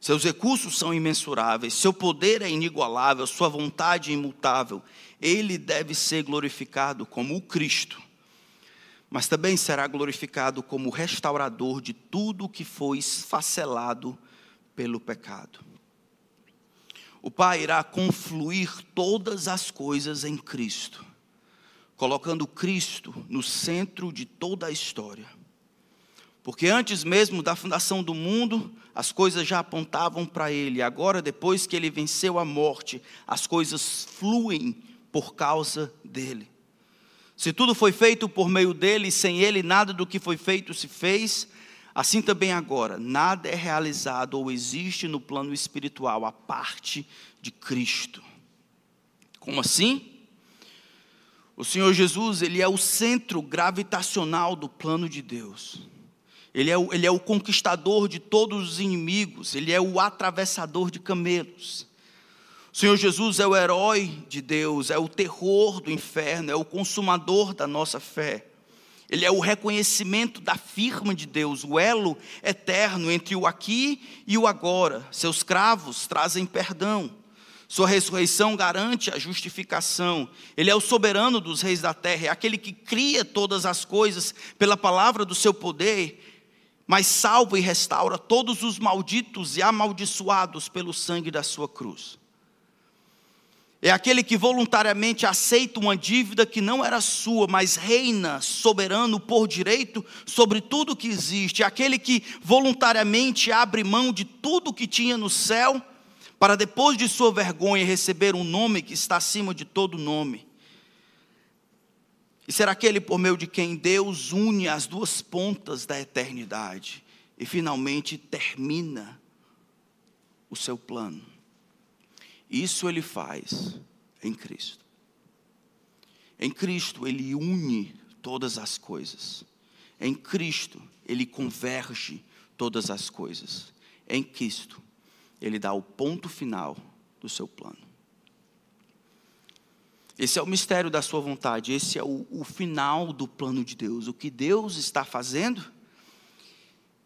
Seus recursos são imensuráveis, seu poder é inigualável, sua vontade é imutável. Ele deve ser glorificado como o Cristo, mas também será glorificado como o restaurador de tudo que foi esfacelado pelo pecado. O Pai irá confluir todas as coisas em Cristo, colocando Cristo no centro de toda a história. Porque antes mesmo da fundação do mundo, as coisas já apontavam para Ele. Agora, depois que Ele venceu a morte, as coisas fluem por causa dele. Se tudo foi feito por meio dele, sem Ele nada do que foi feito se fez, Assim também agora, nada é realizado ou existe no plano espiritual a parte de Cristo. Como assim? O Senhor Jesus, ele é o centro gravitacional do plano de Deus. Ele é, o, ele é o conquistador de todos os inimigos, ele é o atravessador de camelos. O Senhor Jesus é o herói de Deus, é o terror do inferno, é o consumador da nossa fé. Ele é o reconhecimento da firma de Deus, o elo eterno entre o aqui e o agora. Seus cravos trazem perdão. Sua ressurreição garante a justificação. Ele é o soberano dos reis da terra, é aquele que cria todas as coisas pela palavra do seu poder mas salva e restaura todos os malditos e amaldiçoados pelo sangue da sua cruz. É aquele que voluntariamente aceita uma dívida que não era sua, mas reina soberano por direito sobre tudo que existe. É aquele que voluntariamente abre mão de tudo que tinha no céu, para depois de sua vergonha receber um nome que está acima de todo nome e será aquele por meio de quem Deus une as duas pontas da eternidade e finalmente termina o seu plano. Isso ele faz em Cristo. Em Cristo ele une todas as coisas. Em Cristo ele converge todas as coisas. Em Cristo ele dá o ponto final do seu plano. Esse é o mistério da sua vontade, esse é o, o final do plano de Deus. O que Deus está fazendo?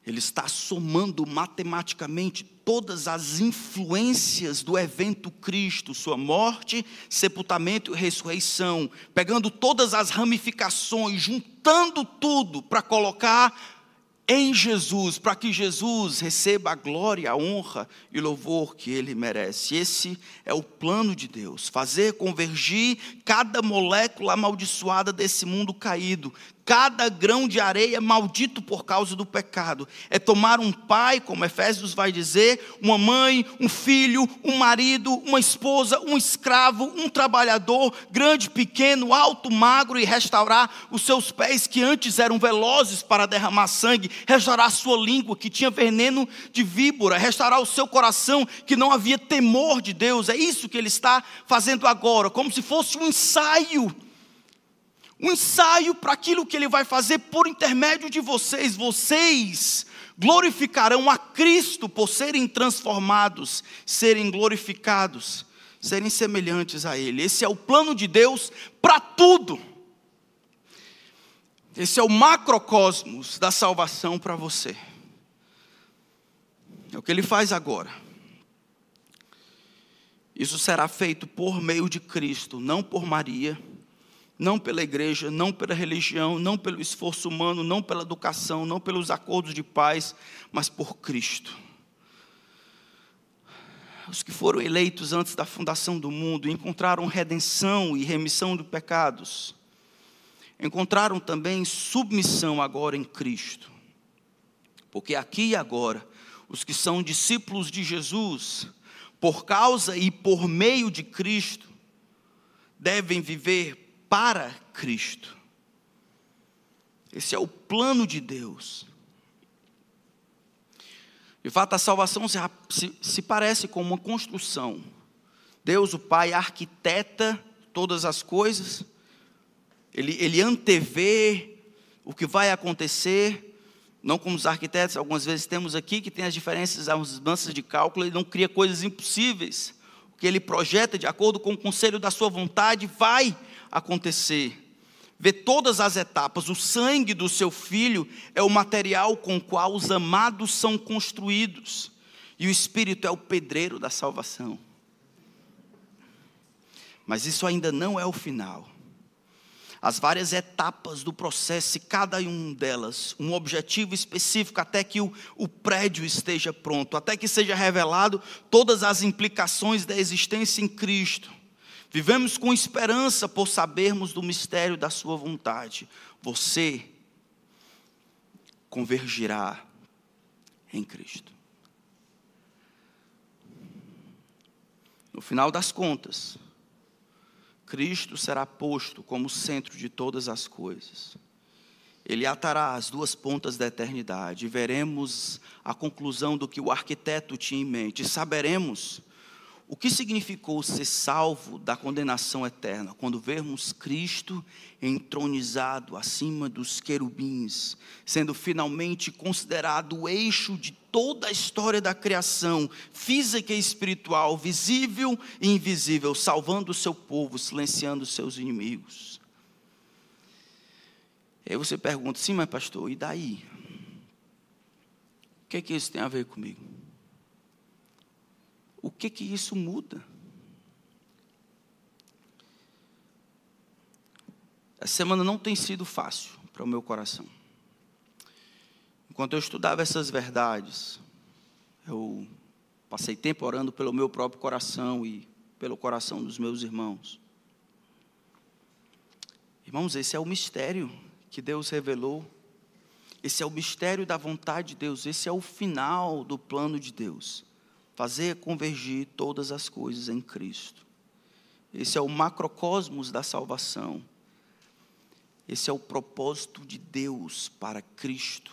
Ele está somando matematicamente todas as influências do evento Cristo, sua morte, sepultamento e ressurreição, pegando todas as ramificações, juntando tudo para colocar em Jesus, para que Jesus receba a glória, a honra e louvor que ele merece. Esse é o plano de Deus: fazer convergir cada molécula amaldiçoada desse mundo caído, cada grão de areia maldito por causa do pecado. É tomar um pai, como Efésios vai dizer, uma mãe, um filho, um marido, uma esposa, um escravo, um trabalhador, grande, pequeno, alto, magro, e restaurar os seus pés que antes eram velozes para derramar sangue, restaurar a sua língua que tinha veneno de víbora, restaurar o seu coração que não havia temor de Deus. É isso que ele está fazendo agora, como se fosse um ensaio um ensaio para aquilo que ele vai fazer por intermédio de vocês. Vocês glorificarão a Cristo por serem transformados, serem glorificados, serem semelhantes a Ele. Esse é o plano de Deus para tudo. Esse é o macrocosmos da salvação para você. É o que ele faz agora. Isso será feito por meio de Cristo, não por Maria não pela igreja, não pela religião, não pelo esforço humano, não pela educação, não pelos acordos de paz, mas por Cristo. Os que foram eleitos antes da fundação do mundo encontraram redenção e remissão de pecados. Encontraram também submissão agora em Cristo. Porque aqui e agora, os que são discípulos de Jesus, por causa e por meio de Cristo, devem viver para Cristo. Esse é o plano de Deus. De fato, a salvação se, se, parece com uma construção. Deus, o Pai, arquiteta todas as coisas, ele, ele antevê o que vai acontecer, não como os arquitetos, algumas vezes temos aqui, que tem as diferenças, as mudanças de cálculo, ele não cria coisas impossíveis. O que ele projeta, de acordo com o conselho da sua vontade, vai acontecer. Vê todas as etapas. O sangue do seu filho é o material com o qual os amados são construídos. E o Espírito é o pedreiro da salvação. Mas isso ainda não é o final. As várias etapas do processo, e cada uma delas, um objetivo específico, até que o, o prédio esteja pronto, até que seja revelado todas as implicações da existência em Cristo. Vivemos com esperança por sabermos do mistério da Sua vontade. Você convergirá em Cristo. No final das contas, Cristo será posto como centro de todas as coisas. Ele atará as duas pontas da eternidade veremos a conclusão do que o arquiteto tinha em mente. Saberemos o que significou ser salvo da condenação eterna? Quando vermos Cristo entronizado acima dos querubins, sendo finalmente considerado o eixo de toda a história da criação, física e espiritual, visível e invisível, salvando o seu povo, silenciando seus inimigos. Aí você pergunta, sim, mas pastor, e daí? O que é que isso tem a ver comigo? O que que isso muda? Essa semana não tem sido fácil para o meu coração. Enquanto eu estudava essas verdades, eu passei tempo orando pelo meu próprio coração e pelo coração dos meus irmãos. Irmãos, esse é o mistério que Deus revelou. Esse é o mistério da vontade de Deus. Esse é o final do plano de Deus fazer convergir todas as coisas em Cristo. Esse é o macrocosmos da salvação. Esse é o propósito de Deus para Cristo.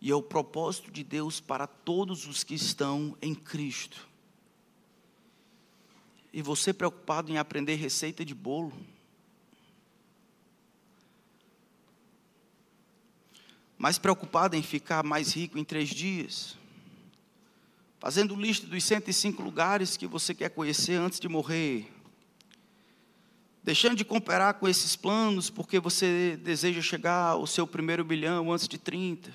E é o propósito de Deus para todos os que estão em Cristo. E você preocupado em aprender receita de bolo? Mais preocupado em ficar mais rico em três dias? Fazendo lista dos 105 lugares que você quer conhecer antes de morrer, deixando de comparar com esses planos porque você deseja chegar ao seu primeiro bilhão antes de 30.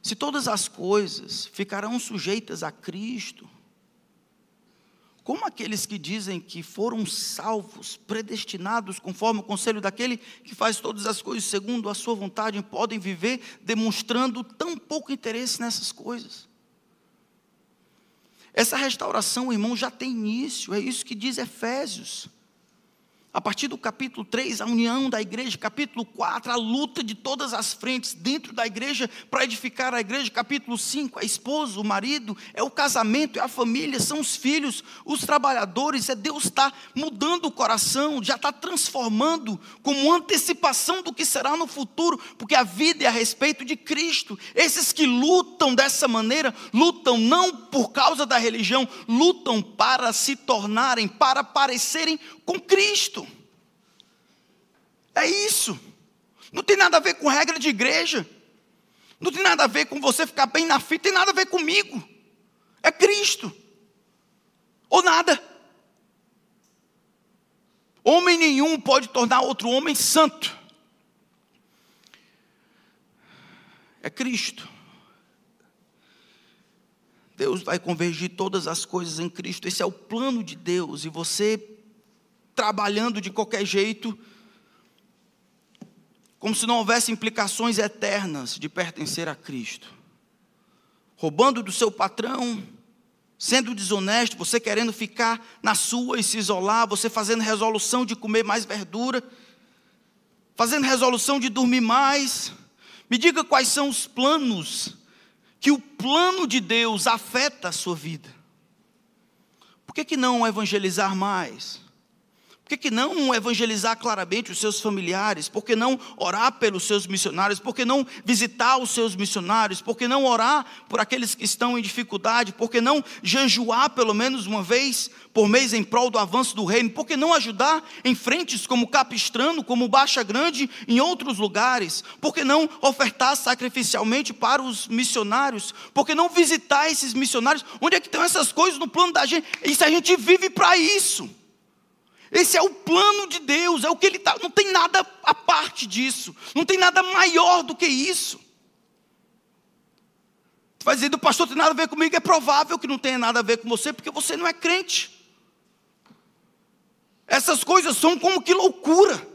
Se todas as coisas ficarão sujeitas a Cristo, como aqueles que dizem que foram salvos, predestinados, conforme o conselho daquele que faz todas as coisas segundo a sua vontade, podem viver demonstrando tão pouco interesse nessas coisas? Essa restauração, irmão, já tem início, é isso que diz Efésios. A partir do capítulo 3, a união da igreja, capítulo 4, a luta de todas as frentes dentro da igreja para edificar a igreja, capítulo 5, a esposa, o marido, é o casamento, é a família, são os filhos, os trabalhadores, é Deus está mudando o coração, já está transformando como antecipação do que será no futuro, porque a vida é a respeito de Cristo. Esses que lutam dessa maneira, lutam não por causa da religião, lutam para se tornarem, para parecerem com Cristo. É isso. Não tem nada a ver com regra de igreja. Não tem nada a ver com você ficar bem na fita, tem nada a ver comigo. É Cristo. Ou nada. Homem nenhum pode tornar outro homem santo. É Cristo. Deus vai convergir todas as coisas em Cristo. Esse é o plano de Deus. E você trabalhando de qualquer jeito, como se não houvesse implicações eternas de pertencer a Cristo. Roubando do seu patrão, sendo desonesto, você querendo ficar na sua e se isolar, você fazendo resolução de comer mais verdura, fazendo resolução de dormir mais. Me diga quais são os planos que o plano de Deus afeta a sua vida. Por que, que não evangelizar mais? Que, que não evangelizar claramente os seus familiares? Por que não orar pelos seus missionários? Por que não visitar os seus missionários? Por que não orar por aqueles que estão em dificuldade? Por que não jejuar pelo menos uma vez por mês em prol do avanço do reino? Por que não ajudar em frentes como Capistrano, como Baixa Grande, em outros lugares? Por que não ofertar sacrificialmente para os missionários? Por que não visitar esses missionários? Onde é que estão essas coisas no plano da gente? Se a gente vive para isso? Esse é o plano de Deus, é o que Ele está. Não tem nada a parte disso, não tem nada maior do que isso. Tu vai dizer, do pastor tem nada a ver comigo, é provável que não tenha nada a ver com você, porque você não é crente. Essas coisas são como que loucura.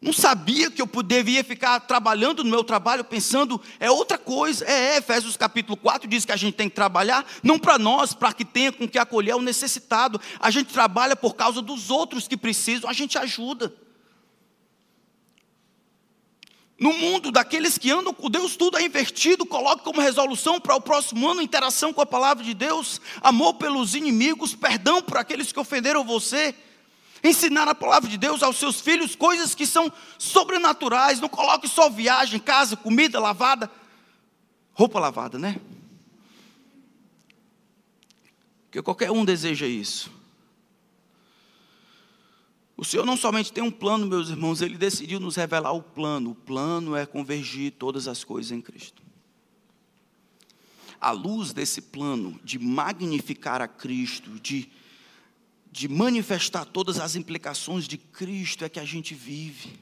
Não sabia que eu poderia ficar trabalhando no meu trabalho pensando é outra coisa. É, é Efésios capítulo 4 diz que a gente tem que trabalhar não para nós, para que tenha com que acolher o necessitado. A gente trabalha por causa dos outros que precisam, a gente ajuda. No mundo daqueles que andam com Deus, tudo é invertido. Coloque como resolução para o próximo ano interação com a palavra de Deus, amor pelos inimigos, perdão por aqueles que ofenderam você Ensinar a palavra de Deus aos seus filhos coisas que são sobrenaturais. Não coloque só viagem, casa, comida lavada, roupa lavada, né? Porque qualquer um deseja isso. O Senhor não somente tem um plano, meus irmãos, Ele decidiu nos revelar o plano. O plano é convergir todas as coisas em Cristo. À luz desse plano de magnificar a Cristo, de, de manifestar todas as implicações de Cristo, é que a gente vive.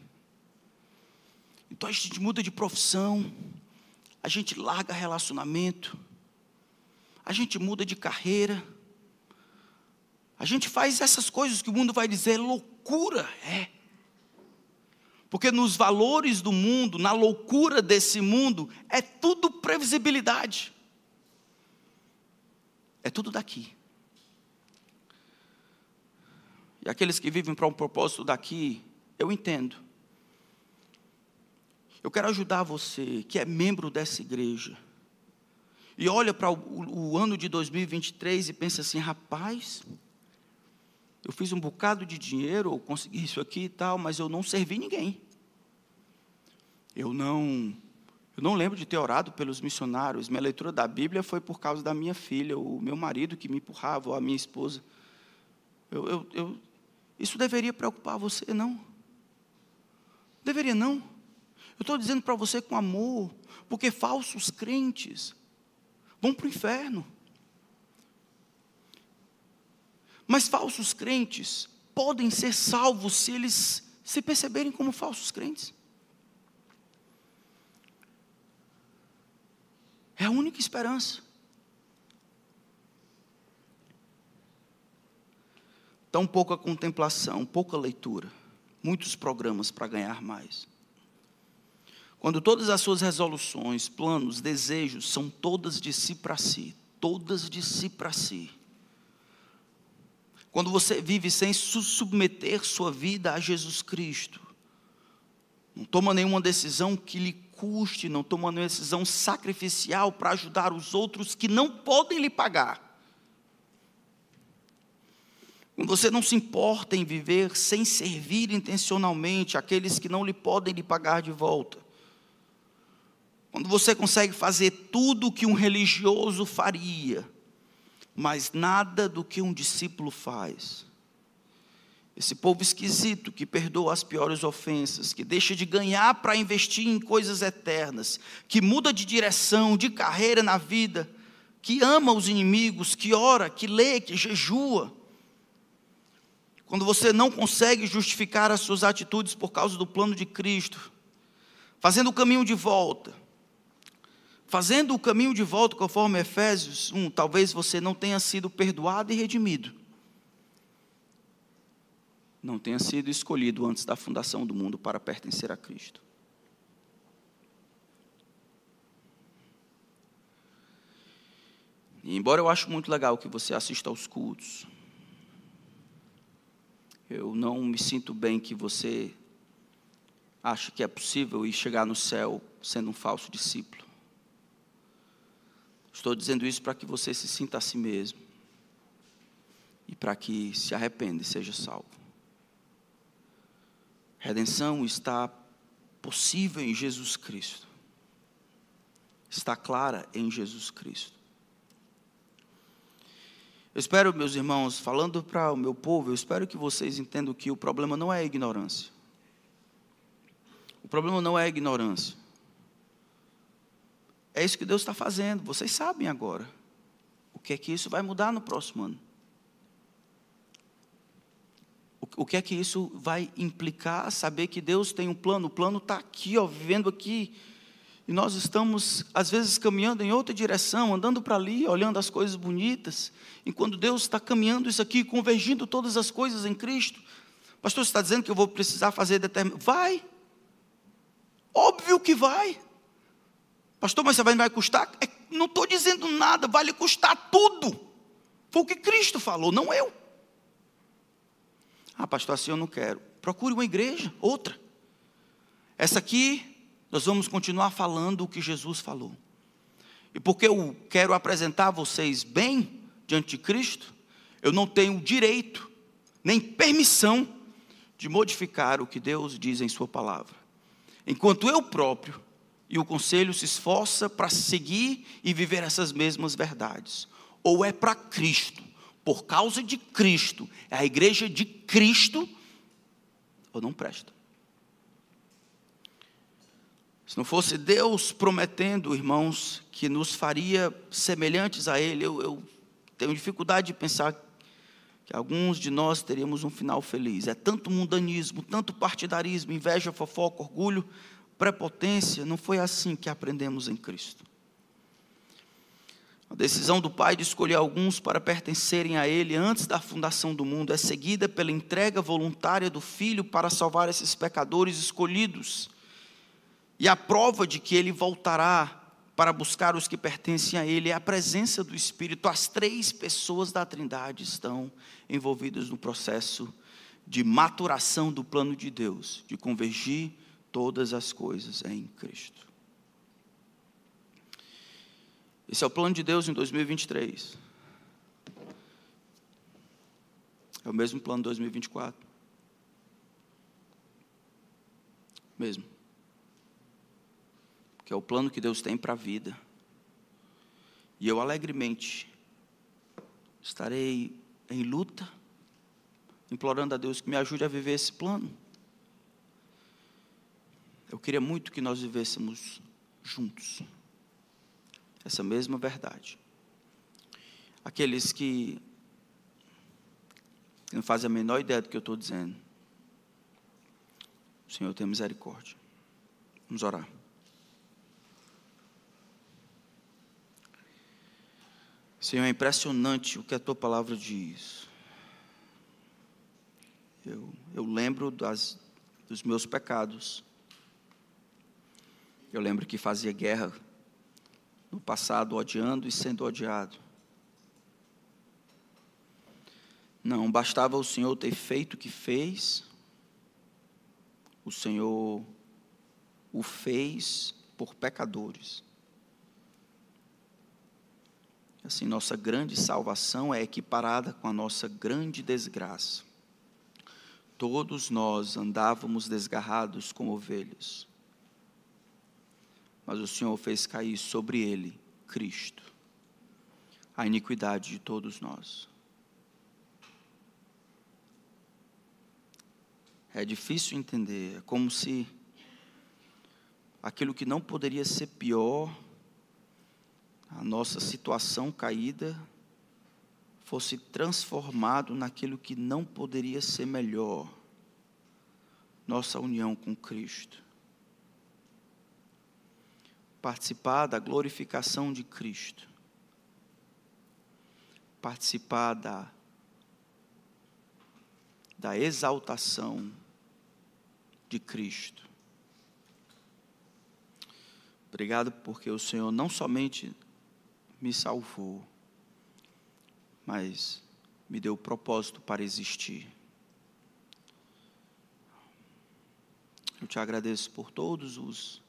Então a gente muda de profissão, a gente larga relacionamento, a gente muda de carreira, a gente faz essas coisas que o mundo vai dizer loucura é. Porque nos valores do mundo, na loucura desse mundo, é tudo previsibilidade. É tudo daqui. E aqueles que vivem para um propósito daqui, eu entendo. Eu quero ajudar você, que é membro dessa igreja, e olha para o, o ano de 2023 e pensa assim: rapaz, eu fiz um bocado de dinheiro, ou consegui isso aqui e tal, mas eu não servi ninguém. Eu não, eu não lembro de ter orado pelos missionários. Minha leitura da Bíblia foi por causa da minha filha, o meu marido que me empurrava, ou a minha esposa. Eu, eu, eu, isso deveria preocupar você, não? Deveria não. Eu estou dizendo para você com amor, porque falsos crentes vão para o inferno. Mas falsos crentes podem ser salvos se eles se perceberem como falsos crentes. É a única esperança. Tão pouca contemplação, pouca leitura, muitos programas para ganhar mais. Quando todas as suas resoluções, planos, desejos são todas de si para si, todas de si para si. Quando você vive sem submeter sua vida a Jesus Cristo, não toma nenhuma decisão que lhe custe, não toma nenhuma decisão sacrificial para ajudar os outros que não podem lhe pagar. Quando você não se importa em viver sem servir intencionalmente aqueles que não lhe podem lhe pagar de volta. Quando você consegue fazer tudo o que um religioso faria, mas nada do que um discípulo faz. Esse povo esquisito que perdoa as piores ofensas, que deixa de ganhar para investir em coisas eternas, que muda de direção, de carreira na vida, que ama os inimigos, que ora, que lê, que jejua. Quando você não consegue justificar as suas atitudes por causa do plano de Cristo, fazendo o caminho de volta, fazendo o caminho de volta conforme Efésios 1, talvez você não tenha sido perdoado e redimido. Não tenha sido escolhido antes da fundação do mundo para pertencer a Cristo. E embora eu acho muito legal que você assista aos cultos, eu não me sinto bem que você ache que é possível ir chegar no céu sendo um falso discípulo. Estou dizendo isso para que você se sinta a si mesmo e para que se arrependa e seja salvo. Redenção está possível em Jesus Cristo. Está clara em Jesus Cristo. Eu espero, meus irmãos, falando para o meu povo, eu espero que vocês entendam que o problema não é a ignorância. O problema não é a ignorância. É isso que Deus está fazendo. Vocês sabem agora. O que é que isso vai mudar no próximo ano? O que é que isso vai implicar? Saber que Deus tem um plano. O plano está aqui, ó, vivendo aqui. E nós estamos, às vezes, caminhando em outra direção, andando para ali, olhando as coisas bonitas. Enquanto Deus está caminhando isso aqui, convergindo todas as coisas em Cristo. Pastor, você está dizendo que eu vou precisar fazer determinado. Vai. Óbvio que vai. Pastor, mas vai, vai custar? É, não estou dizendo nada, vai lhe custar tudo. Foi o que Cristo falou, não eu. Ah, pastor, assim eu não quero. Procure uma igreja, outra. Essa aqui, nós vamos continuar falando o que Jesus falou. E porque eu quero apresentar vocês bem diante de Cristo, eu não tenho direito, nem permissão, de modificar o que Deus diz em Sua palavra. Enquanto eu próprio e o conselho se esforça para seguir e viver essas mesmas verdades. Ou é para Cristo, por causa de Cristo, é a igreja de Cristo, ou não presta. Se não fosse Deus prometendo, irmãos, que nos faria semelhantes a Ele, eu, eu tenho dificuldade de pensar que alguns de nós teríamos um final feliz. É tanto mundanismo, tanto partidarismo, inveja, fofoca, orgulho, prepotência. Não foi assim que aprendemos em Cristo. A decisão do Pai de escolher alguns para pertencerem a Ele antes da fundação do mundo é seguida pela entrega voluntária do Filho para salvar esses pecadores escolhidos. E a prova de que Ele voltará para buscar os que pertencem a Ele é a presença do Espírito. As três pessoas da Trindade estão envolvidas no processo de maturação do plano de Deus, de convergir todas as coisas em Cristo. Esse é o plano de Deus em 2023. É o mesmo plano de 2024. Mesmo que é o plano que Deus tem para a vida. E eu alegremente estarei em luta, implorando a Deus que me ajude a viver esse plano. Eu queria muito que nós vivêssemos juntos essa mesma verdade. Aqueles que não fazem a menor ideia do que eu estou dizendo, Senhor tem misericórdia. Vamos orar. Senhor, é impressionante o que a tua palavra diz. Eu, eu lembro das, dos meus pecados. Eu lembro que fazia guerra no passado, odiando e sendo odiado. Não bastava o Senhor ter feito o que fez, o Senhor o fez por pecadores. Assim, nossa grande salvação é equiparada com a nossa grande desgraça. Todos nós andávamos desgarrados como ovelhas, mas o Senhor fez cair sobre ele, Cristo, a iniquidade de todos nós. É difícil entender, é como se aquilo que não poderia ser pior a nossa situação caída fosse transformado naquilo que não poderia ser melhor, nossa união com Cristo. Participar da glorificação de Cristo. Participar da, da exaltação de Cristo. Obrigado porque o Senhor não somente me salvou, mas me deu propósito para existir. Eu te agradeço por todos os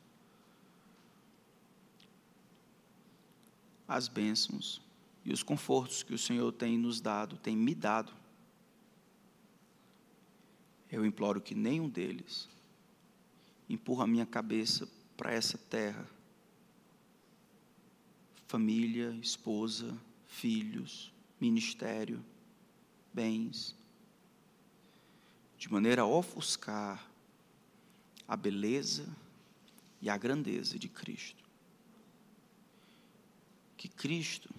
as bênçãos e os confortos que o Senhor tem nos dado, tem me dado. Eu imploro que nenhum deles empurra a minha cabeça para essa terra família, esposa, filhos, ministério, bens, de maneira a ofuscar a beleza e a grandeza de Cristo. Que Cristo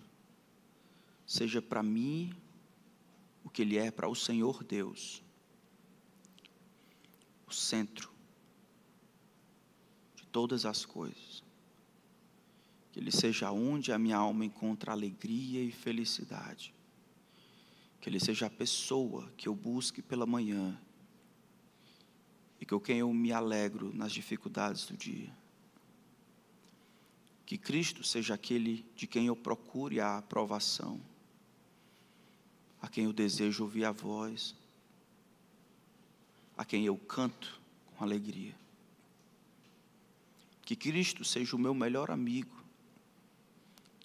seja para mim o que Ele é para o Senhor Deus, o centro de todas as coisas. Que Ele seja onde a minha alma encontra alegria e felicidade. Que Ele seja a pessoa que eu busque pela manhã e com quem eu me alegro nas dificuldades do dia. Que Cristo seja aquele de quem eu procure a aprovação, a quem eu desejo ouvir a voz, a quem eu canto com alegria. Que Cristo seja o meu melhor amigo,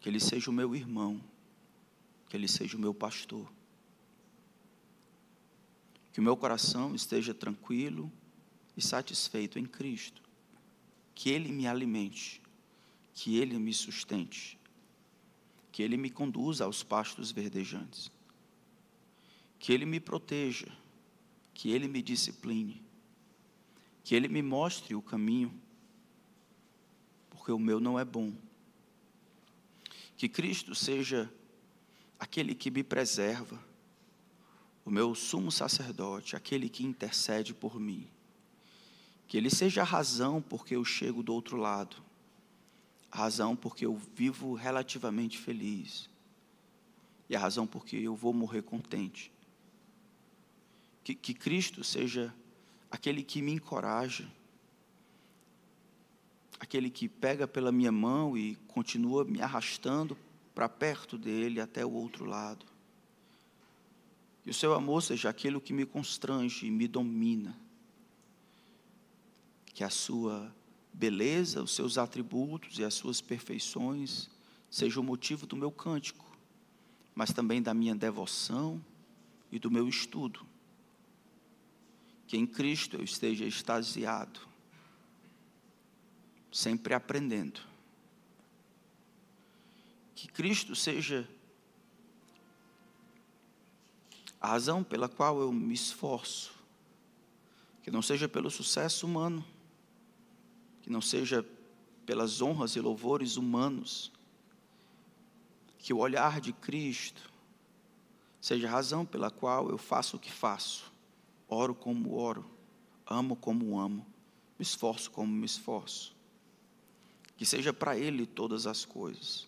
que Ele seja o meu irmão, que Ele seja o meu pastor. Que o meu coração esteja tranquilo e satisfeito em Cristo. Que Ele me alimente, que Ele me sustente, que Ele me conduza aos pastos verdejantes. que Ele me proteja, que Ele me discipline, que Ele me mostre o caminho, porque o meu não é bom. Que Cristo seja aquele que me preserva, o meu sumo sacerdote, aquele que intercede por mim. Que Ele seja a razão porque eu chego do outro lado, a razão porque eu vivo relativamente feliz, e a razão porque eu vou morrer contente. Que, que Cristo seja aquele que me encoraja, aquele que pega pela minha mão e continua me arrastando para perto dele até o outro lado. Que o seu amor seja aquilo que me constrange e me domina. Que a sua beleza, os seus atributos e as suas perfeições sejam o motivo do meu cântico, mas também da minha devoção e do meu estudo. Que em Cristo eu esteja extasiado, sempre aprendendo. Que Cristo seja a razão pela qual eu me esforço, que não seja pelo sucesso humano, que não seja pelas honras e louvores humanos, que o olhar de Cristo seja a razão pela qual eu faço o que faço, oro como oro, amo como amo, me esforço como me esforço. Que seja para Ele todas as coisas,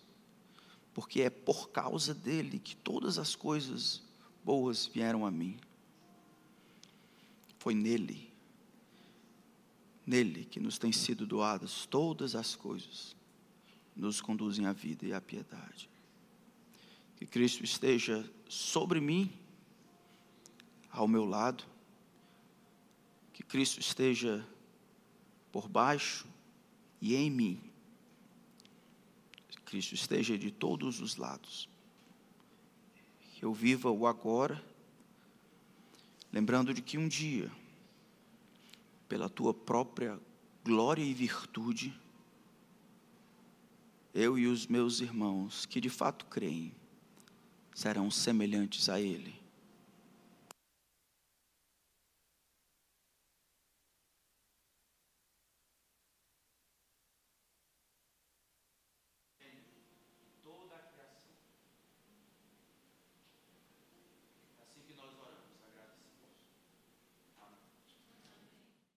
porque é por causa dele que todas as coisas boas vieram a mim. Foi nele, nele que nos têm sido doadas todas as coisas, nos conduzem à vida e à piedade. Que Cristo esteja sobre mim, ao meu lado, que Cristo esteja por baixo e em mim. Cristo esteja de todos os lados que eu viva o agora, lembrando de que um dia, pela tua própria glória e virtude, eu e os meus irmãos que de fato creem serão semelhantes a Ele.